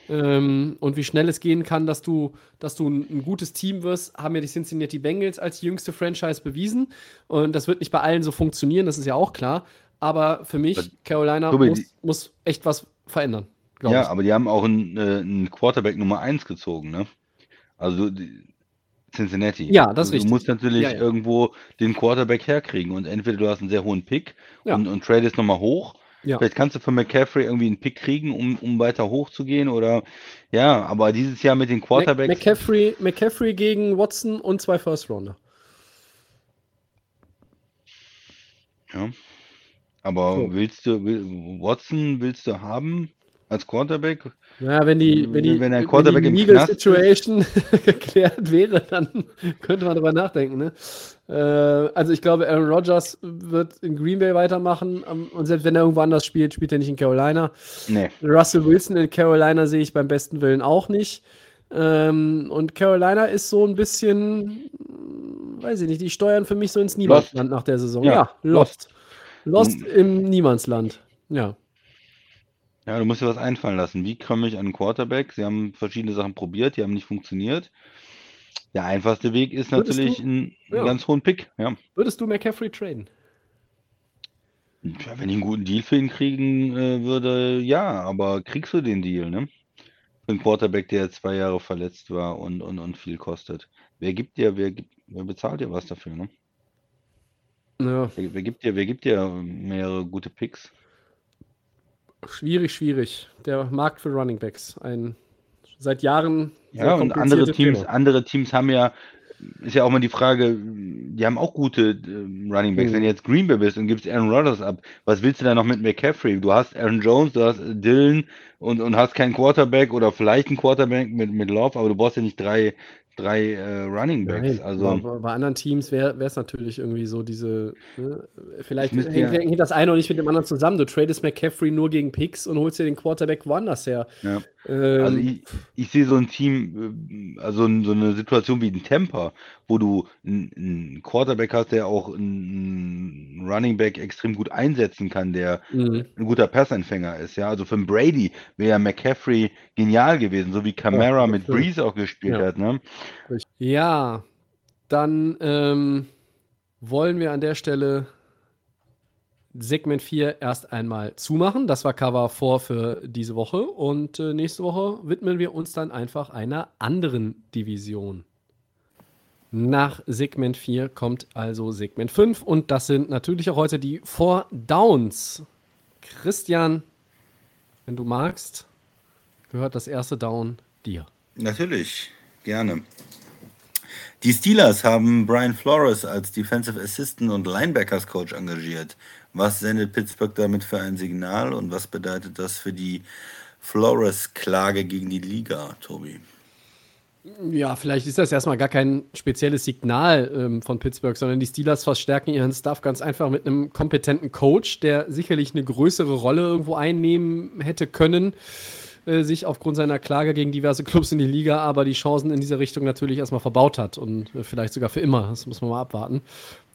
Ähm, und wie schnell es gehen kann, dass du, dass du ein, ein gutes Team wirst, haben ja die Cincinnati Bengals als jüngste Franchise bewiesen. Und das wird nicht bei allen so funktionieren, das ist ja auch klar. Aber für mich, Carolina, muss, muss echt was verändern. Ja, ich. aber die haben auch einen, äh, einen Quarterback Nummer 1 gezogen, ne? Also die- Cincinnati. Ja, das ist also, richtig. Du musst natürlich Ja, ja. irgendwo den Quarterback herkriegen und entweder du hast einen sehr hohen Pick Ja. und, und tradest nochmal hoch. Vielleicht kannst du von McCaffrey irgendwie einen Pick kriegen, um, um weiter hochzugehen oder ja, aber dieses Jahr mit den Quarterbacks. McCaffrey, McCaffrey gegen Watson und zwei First Rounder. Ja. Aber so. willst du, Watson willst du haben als Quarterback? Ja, wenn die, wenn die, wenn ein Quarterback wenn die Legal Situation <laughs> geklärt wäre, dann könnte man darüber nachdenken. Ne? Äh, also ich glaube, Aaron Rodgers wird in Green Bay weitermachen ähm, und selbst wenn er irgendwo anders spielt, spielt er nicht in Carolina. Nee. Russell Wilson in Carolina sehe ich beim besten Willen auch nicht. Ähm, und Carolina ist so ein bisschen, weiß ich nicht, die steuern für mich so ins Niemandsland nach der Saison. Ja, ja lost. Lost, lost im Niemandsland. Ja. Ja, du musst dir was einfallen lassen. Wie komme ich an einen Quarterback? Sie haben verschiedene Sachen probiert, die haben nicht funktioniert. Der einfachste Weg ist Würdest natürlich du, ein, ja. ganz hohen Pick. Ja. Würdest du McCaffrey traden? Ja, wenn ich einen guten Deal für ihn kriegen äh, würde, ja, aber kriegst du den Deal, ne? Für einen Quarterback, der zwei Jahre verletzt war und, und, und viel kostet. Wer gibt dir, wer, wer bezahlt dir was dafür, ne? Ja. Wer, wer, gibt dir, wer gibt dir mehrere gute Picks? Schwierig, schwierig. Der Markt für Running Backs. Ein seit Jahren. Ja, und andere Teams, andere Teams haben ja, ist ja auch mal die Frage, die haben auch gute äh, Running Backs. Mhm. Wenn du jetzt Green Bay bist und gibst Aaron Rodgers ab, was willst du da noch mit McCaffrey? Du hast Aaron Jones, du hast Dylan und, und hast keinen Quarterback oder vielleicht einen Quarterback mit, mit Love, aber du brauchst ja nicht drei, drei äh, Running Backs. Nein, also bei, bei anderen Teams wäre es natürlich irgendwie so diese, ne, vielleicht hängt, ja, hängt, das eine auch nicht mit dem anderen zusammen. Du tradest McCaffrey nur gegen Picks und holst dir den Quarterback woanders her. Ja. Ähm, also ich, ich sehe so ein Team, äh, also so eine Situation wie ein Temper, wo du einen Quarterback hast, der auch einen Running Back extrem gut einsetzen kann, der mhm. ein guter Passempfänger ist. Ja, also für einen Brady wäre McCaffrey genial gewesen, so wie Camara ja, mit Breeze auch gespielt ja. hat. Ne? Ja, dann ähm, wollen wir an der Stelle Segment 4 erst einmal zumachen. Das war Cover 4 für diese Woche. Und äh, nächste Woche widmen wir uns dann einfach einer anderen Division. Nach Segment 4 kommt also Segment 5 und das sind natürlich auch heute die Four Downs. Christian, wenn du magst, gehört das erste Down dir. Natürlich, gerne. Die Steelers haben Brian Flores als Defensive Assistant und Linebackers Coach engagiert. Was sendet Pittsburgh damit für ein Signal und was bedeutet das für die Flores-Klage gegen die Liga, Tobi? Ja, vielleicht ist das erstmal gar kein spezielles Signal ähm, von Pittsburgh, sondern die Steelers verstärken ihren Staff ganz einfach mit einem kompetenten Coach, der sicherlich eine größere Rolle irgendwo einnehmen hätte können, äh, sich aufgrund seiner Klage gegen diverse Clubs in die Liga, aber die Chancen in dieser Richtung natürlich erstmal verbaut hat und äh, vielleicht sogar für immer. Das muss man mal abwarten.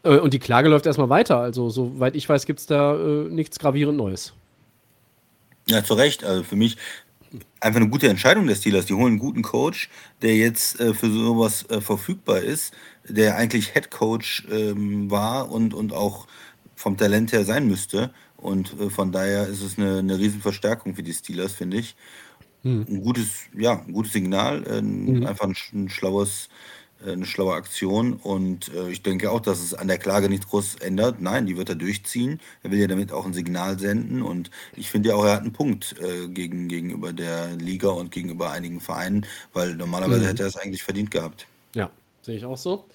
Äh, und die Klage läuft erstmal weiter. Also, soweit ich weiß, gibt es da äh, nichts gravierend Neues. Ja, zu Recht. Also für mich einfach eine gute Entscheidung der Steelers. Die holen einen guten Coach, der jetzt äh, für sowas äh, verfügbar ist, der eigentlich Head Coach ähm, war und, und auch vom Talent her sein müsste. Und äh, von daher ist es eine, eine Riesenverstärkung für die Steelers, finde ich. Hm. Ein gutes, ja, ein gutes Signal, mhm. einfach ein, ein schlaues eine schlaue Aktion und äh, ich denke auch, dass es an der Klage nichts groß ändert. Nein, die wird er durchziehen. Er will ja damit auch ein Signal senden und ich finde ja auch, er hat einen Punkt äh, gegen, gegenüber der Liga und gegenüber einigen Vereinen, weil normalerweise mhm. hätte er es eigentlich verdient gehabt. Ja, sehe ich auch so.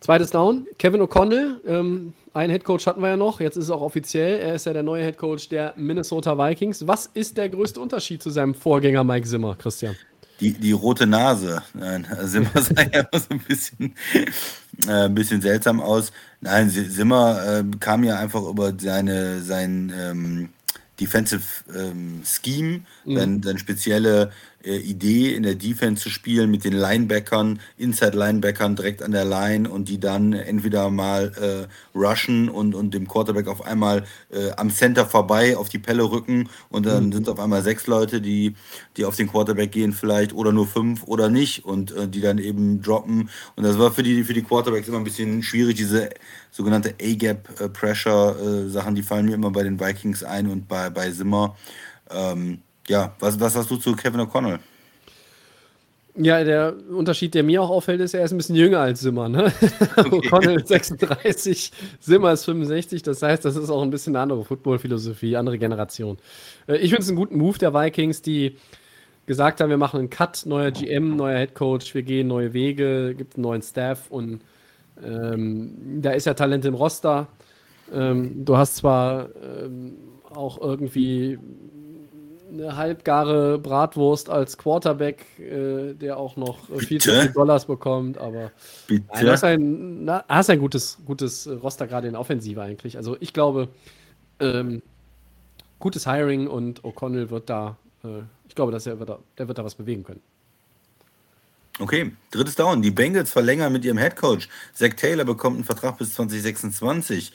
Zweites Down, Kevin O'Connell. Ähm, einen Headcoach hatten wir ja noch, jetzt ist es auch offiziell. Er ist ja der neue Headcoach der Minnesota Vikings. Was ist der größte Unterschied zu seinem Vorgänger Mike Zimmer, Christian? Die, die rote Nase. Nein, Simmer <laughs> sah ja so ein bisschen, äh, ein bisschen seltsam aus. Nein, Simmer äh, kam ja einfach über seine, sein ähm, Defensive ähm, Scheme, mhm. sein, sein spezielle äh, Idee, in der Defense zu spielen mit den Linebackern, Inside-Linebackern direkt an der Line und die dann entweder mal äh, rushen und, und dem Quarterback auf einmal äh, am Center vorbei auf die Pelle rücken und dann mhm. sind auf einmal sechs Leute, die, die auf den Quarterback gehen vielleicht oder nur fünf oder nicht und äh, die dann eben droppen. Und das war für die, für die Quarterbacks immer ein bisschen schwierig, diese sogenannte A-Gap-Pressure-Sachen, äh, die fallen mir immer bei den Vikings ein und bei, bei Zimmer. Ähm, ja, was, was hast du zu Kevin O'Connell? Ja, der Unterschied, der mir auch auffällt, ist, er ist ein bisschen jünger als Simmer. Ne? <laughs> O'Connell ist 36, Simmer ist 65. Das heißt, das ist auch ein bisschen eine andere Football-Philosophie, andere Generation. Äh, ich finde es einen guten Move der Vikings, die gesagt haben, wir machen einen Cut, neuer GM, neuer Head Coach, wir gehen neue Wege, gibt einen neuen Staff und ähm, da ist ja Talent im Roster. Ähm, du hast zwar ähm, auch irgendwie eine halbgare Bratwurst als Quarterback, äh, der auch noch äh, viel zu viel Dollars bekommt, aber Bitte? Nein, du hast ein, na, hast ein gutes, gutes Roster gerade in Offensive eigentlich. Also ich glaube, ähm, gutes Hiring und O'Connell wird da, äh, ich glaube, dass er wird da, der wird da was bewegen können. Okay, drittes Down. Die Bengals verlängern mit ihrem Headcoach. Zach Taylor bekommt einen Vertrag bis 2026.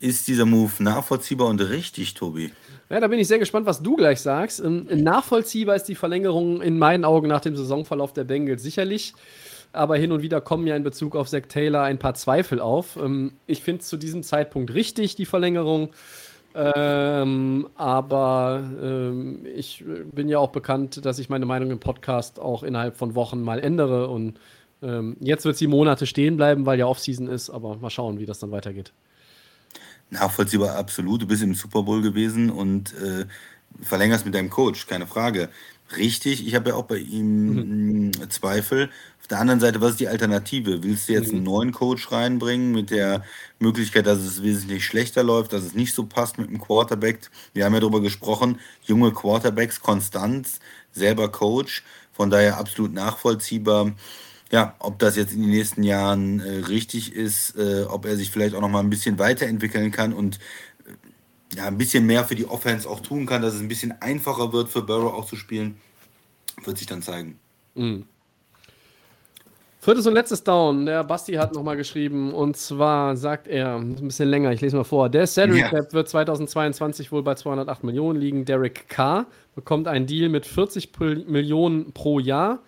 Ist dieser Move nachvollziehbar und richtig, Tobi? Ja, da bin ich sehr gespannt, was du gleich sagst. Ähm, nachvollziehbar ist die Verlängerung in meinen Augen nach dem Saisonverlauf der Bengals sicherlich. Aber hin und wieder kommen ja in Bezug auf Zach Taylor ein paar Zweifel auf. Ähm, ich finde es zu diesem Zeitpunkt richtig, die Verlängerung. Ähm, aber ähm, ich bin ja auch bekannt, dass ich meine Meinung im Podcast auch innerhalb von Wochen mal ändere. Und ähm, jetzt wird sie Monate stehen bleiben, weil ja Offseason ist. Aber mal schauen, wie das dann weitergeht. Nachvollziehbar, absolut. Du bist im Super Bowl gewesen und äh, verlängerst mit deinem Coach, keine Frage. Richtig, ich habe ja auch bei ihm mhm. Zweifel. Auf der anderen Seite, was ist die Alternative? Willst du jetzt einen mhm. neuen Coach reinbringen mit der Möglichkeit, dass es wesentlich schlechter läuft, dass es nicht so passt mit dem Quarterback? Wir haben ja darüber gesprochen, junge Quarterbacks, Konstanz, selber Coach, von daher absolut nachvollziehbar ja, ob das jetzt in den nächsten Jahren äh, richtig ist, äh, ob er sich vielleicht auch noch mal ein bisschen weiterentwickeln kann und äh, ja, ein bisschen mehr für die Offense auch tun kann, dass es ein bisschen einfacher wird für Burrow auch zu spielen, wird sich dann zeigen. Mhm. Viertes und letztes Down. Der Basti hat nochmal geschrieben und zwar sagt er, ein bisschen länger, ich lese mal vor. Der Salary ja. Cap wird 2022 wohl bei 208 Millionen liegen. Derek Carr bekommt einen Deal mit 40 Millionen pro Jahr.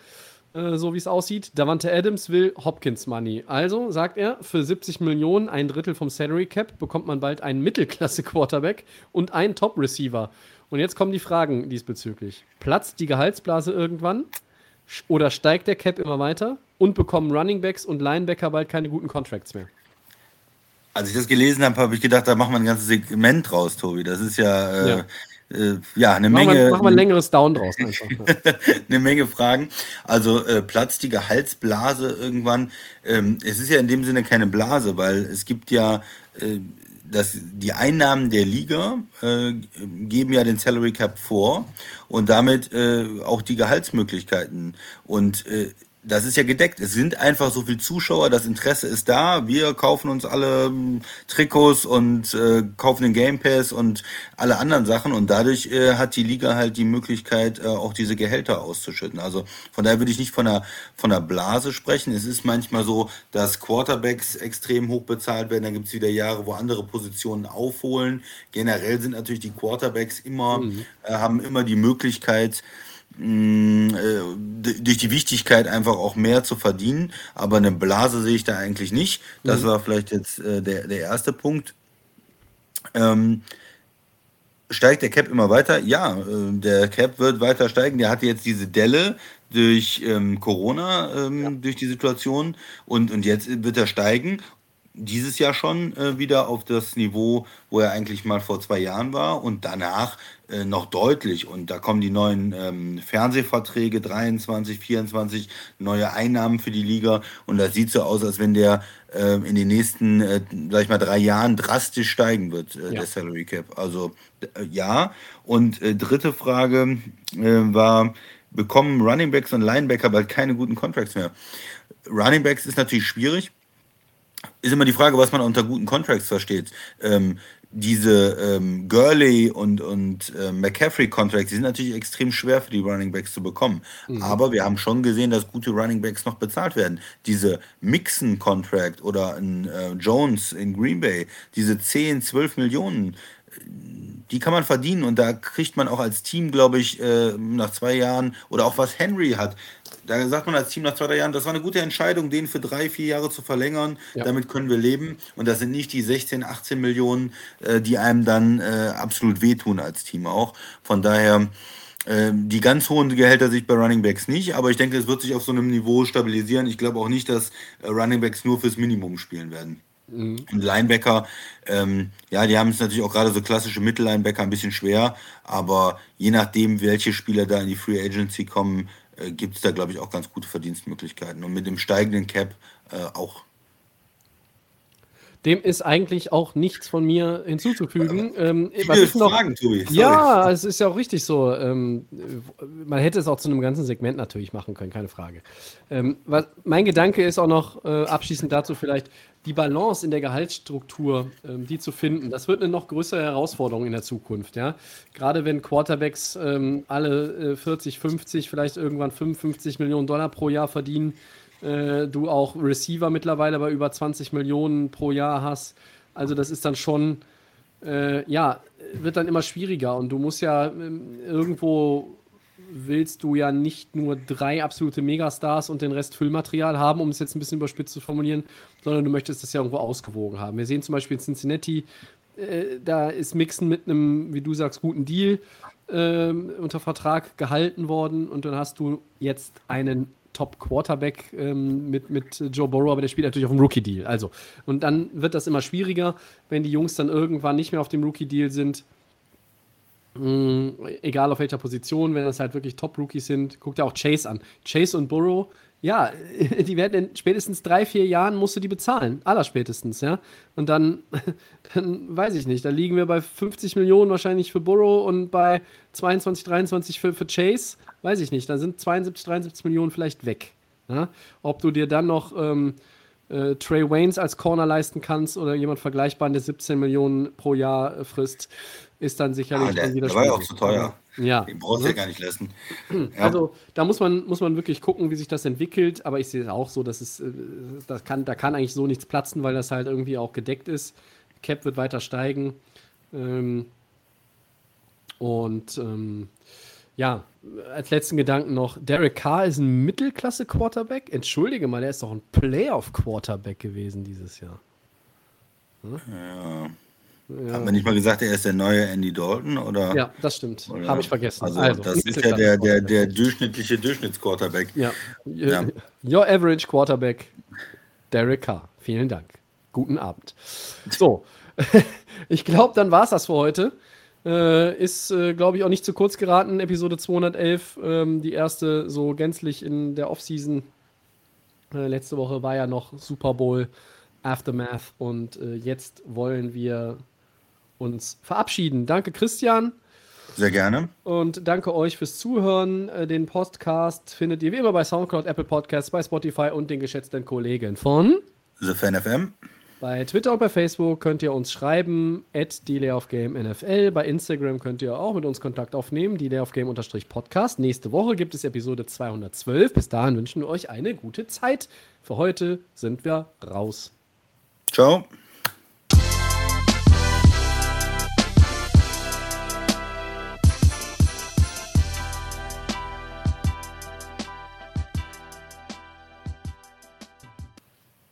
Äh, so wie es aussieht. Davante Adams will Hopkins Money. Also sagt er, für 70 Millionen, ein Drittel vom Salary Cap, bekommt man bald einen Mittelklasse-Quarterback und einen Top-Receiver. Und jetzt kommen die Fragen diesbezüglich. Platzt die Gehaltsblase irgendwann? Oder steigt der Cap immer weiter? Und bekommen Runningbacks und Linebacker bald keine guten Contracts mehr? Als ich das gelesen habe, habe ich gedacht, da machen wir ein ganzes Segment draus, Tobi. Das ist ja, äh, ja äh, ja, eine machen Menge. Wir, machen wir ein <laughs> längeres Down draus. <laughs> eine Menge Fragen. Also äh, platzt die Gehaltsblase irgendwann. Ähm, es ist ja in dem Sinne keine Blase, weil es gibt ja äh, das, die Einnahmen der Liga äh, geben ja den Salary Cap vor und damit äh, auch die Gehaltsmöglichkeiten. Und äh, das ist ja gedeckt. Es sind einfach so viele Zuschauer, das Interesse ist da. Wir kaufen uns alle ähm, Trikots und äh, kaufen den Game Pass und alle anderen Sachen und dadurch äh, hat die Liga halt die Möglichkeit, äh, auch diese Gehälter auszuschütten. Also von daher würde ich nicht von einer, von einer Blase sprechen. Es ist manchmal so, dass Quarterbacks extrem hoch bezahlt werden. Dann gibt es wieder Jahre, wo andere Positionen aufholen. Generell sind natürlich die Quarterbacks immer, mhm. äh, haben immer die Möglichkeit, durch die Wichtigkeit einfach auch mehr zu verdienen. Aber eine Blase sehe ich da eigentlich nicht. Das mhm. war vielleicht jetzt äh, der, der erste Punkt. Ähm, steigt der Cap immer weiter? Ja, äh, der Cap wird weiter steigen. Der hatte jetzt diese Delle durch ähm, Corona, ähm, ja. durch die Situation und, und jetzt wird er steigen dieses Jahr schon äh, wieder auf das Niveau, wo er eigentlich mal vor zwei Jahren war und danach äh, noch deutlich. Und da kommen die neuen ähm, Fernsehverträge 23, 24, neue Einnahmen für die Liga und das sieht so aus, als wenn der äh, in den nächsten, äh, sag ich mal, drei Jahren drastisch steigen wird, äh, ja. der Salary Cap. Also äh, ja. Und äh, dritte Frage war, bekommen Running Backs und Linebacker bald keine guten Contracts mehr? Running Backs ist natürlich schwierig ist immer die Frage, was man unter guten Contracts versteht. Ähm, diese ähm, Gurley und, und äh, McCaffrey-Contracts, die sind natürlich extrem schwer für die Running Backs zu bekommen. Mhm. Aber wir haben schon gesehen, dass gute Running Backs noch bezahlt werden. Diese Mixon-Contract oder ein äh, Jones in Green Bay, diese 10, 12 Millionen, die kann man verdienen und da kriegt man auch als Team, glaube ich, äh, nach zwei Jahren oder auch was Henry hat, da sagt man als Team nach zwei, drei Jahren, das war eine gute Entscheidung, den für drei, vier Jahre zu verlängern. Ja. Damit können wir leben. Und das sind nicht die 16, 18 Millionen, äh, die einem dann äh, absolut wehtun als Team auch. Von daher, Ähm, die ganz hohen Gehälter sich bei Running Backs nicht, aber ich denke, es wird sich auf so einem Niveau stabilisieren. Ich glaube auch nicht, dass äh, Running Backs nur fürs Minimum spielen werden. Mhm. Und Linebacker, ähm, ja, die haben es natürlich auch gerade so klassische Mittellinebacker ein bisschen schwer, aber je nachdem, welche Spieler da in die Free Agency kommen, äh, gibt es da, glaube ich, auch ganz gute Verdienstmöglichkeiten. Und mit dem steigenden Cap äh, auch dem ist eigentlich auch nichts von mir hinzuzufügen. Ähm, was ich noch, Fragen, Tobi. Sorry. Ja, es ist ja auch richtig so. Ähm, man hätte es auch zu einem ganzen Segment natürlich machen können, keine Frage. Ähm, was, mein Gedanke ist auch noch äh, abschließend dazu vielleicht die Balance in der Gehaltsstruktur, ähm, die zu finden. Das wird eine noch größere Herausforderung in der Zukunft. Ja? Gerade wenn Quarterbacks ähm, alle äh, 40, 50, vielleicht irgendwann 55 Millionen Dollar pro Jahr verdienen äh, du auch Receiver mittlerweile bei über 20 Millionen pro Jahr hast. Also das ist dann schon, äh, ja, wird dann immer schwieriger und du musst ja äh, irgendwo willst du ja nicht nur drei absolute Megastars und den Rest Füllmaterial haben, um es jetzt ein bisschen überspitzt zu formulieren, sondern du möchtest das ja irgendwo ausgewogen haben. Wir sehen zum Beispiel in Cincinnati, äh, da ist Mixen mit einem, wie du sagst, guten Deal äh, unter Vertrag gehalten worden und dann hast du jetzt einen Top-Quarterback ähm, mit, mit Joe Burrow, aber der spielt natürlich auf dem Rookie-Deal. Also, und dann wird das immer schwieriger, wenn die Jungs dann irgendwann nicht mehr auf dem Rookie-Deal sind. Mhm, egal auf welcher Position, wenn das halt wirklich Top-Rookies sind, guckt ja auch Chase an. Chase und Burrow, ja, <laughs> die werden in spätestens drei, vier Jahren musst du die bezahlen. Allerspätestens, ja. Und dann, <laughs> dann weiß ich nicht, da liegen wir bei 50 Millionen wahrscheinlich für Burrow und bei 22, 23 für, für Chase weiß ich nicht, da sind 72, 73 Millionen vielleicht weg. Ja? Ob du dir dann noch ähm, äh, Trey Waynes als Corner leisten kannst oder jemand vergleichbar, der 17 Millionen pro Jahr äh, frisst, ist dann sicherlich ah, der, dann wieder der war ja auch zu teuer. Ja. Den brauchst du ja gar nicht lassen. <clears throat> Ja. Also da muss man, muss man wirklich gucken, wie sich das entwickelt. Aber ich sehe es auch so, dass es, äh, das kann, da kann eigentlich so nichts platzen, weil das halt irgendwie auch gedeckt ist. Cap wird weiter steigen. Ähm, und ähm, ja, als letzten Gedanken noch, Derek Carr ist ein Mittelklasse-Quarterback. Entschuldige mal, der ist doch ein Playoff-Quarterback gewesen dieses Jahr. Hm? Ja. Ja. Hat man nicht mal gesagt, er ist der neue Andy Dalton? Oder? Ja, das stimmt. Habe ich vergessen. Also, also das ist ja der, der, der durchschnittliche Durchschnittsquarterback. Ja. ja. <laughs> Your average Quarterback, Derek Carr. Vielen Dank. Guten Abend. So, <laughs> ich glaube, dann war es das für heute. Äh, ist, äh, glaube ich, auch nicht zu kurz geraten. Episode 211, ähm, die erste so gänzlich in der Offseason. Äh, letzte Woche war ja noch Super Bowl Aftermath und äh, jetzt wollen wir uns verabschieden. Danke, Christian. Sehr gerne. Und danke euch fürs Zuhören. Äh, den Podcast findet ihr wie immer bei Soundcloud, Apple Podcasts, bei Spotify und den geschätzten Kollegen von The Fan FM. Bei Twitter und bei Facebook könnt ihr uns schreiben, at NFL. Bei Instagram könnt ihr auch mit uns Kontakt aufnehmen, podcast Nächste Woche gibt es Episode 212. Bis dahin wünschen wir euch eine gute Zeit. Für heute sind wir raus. Ciao.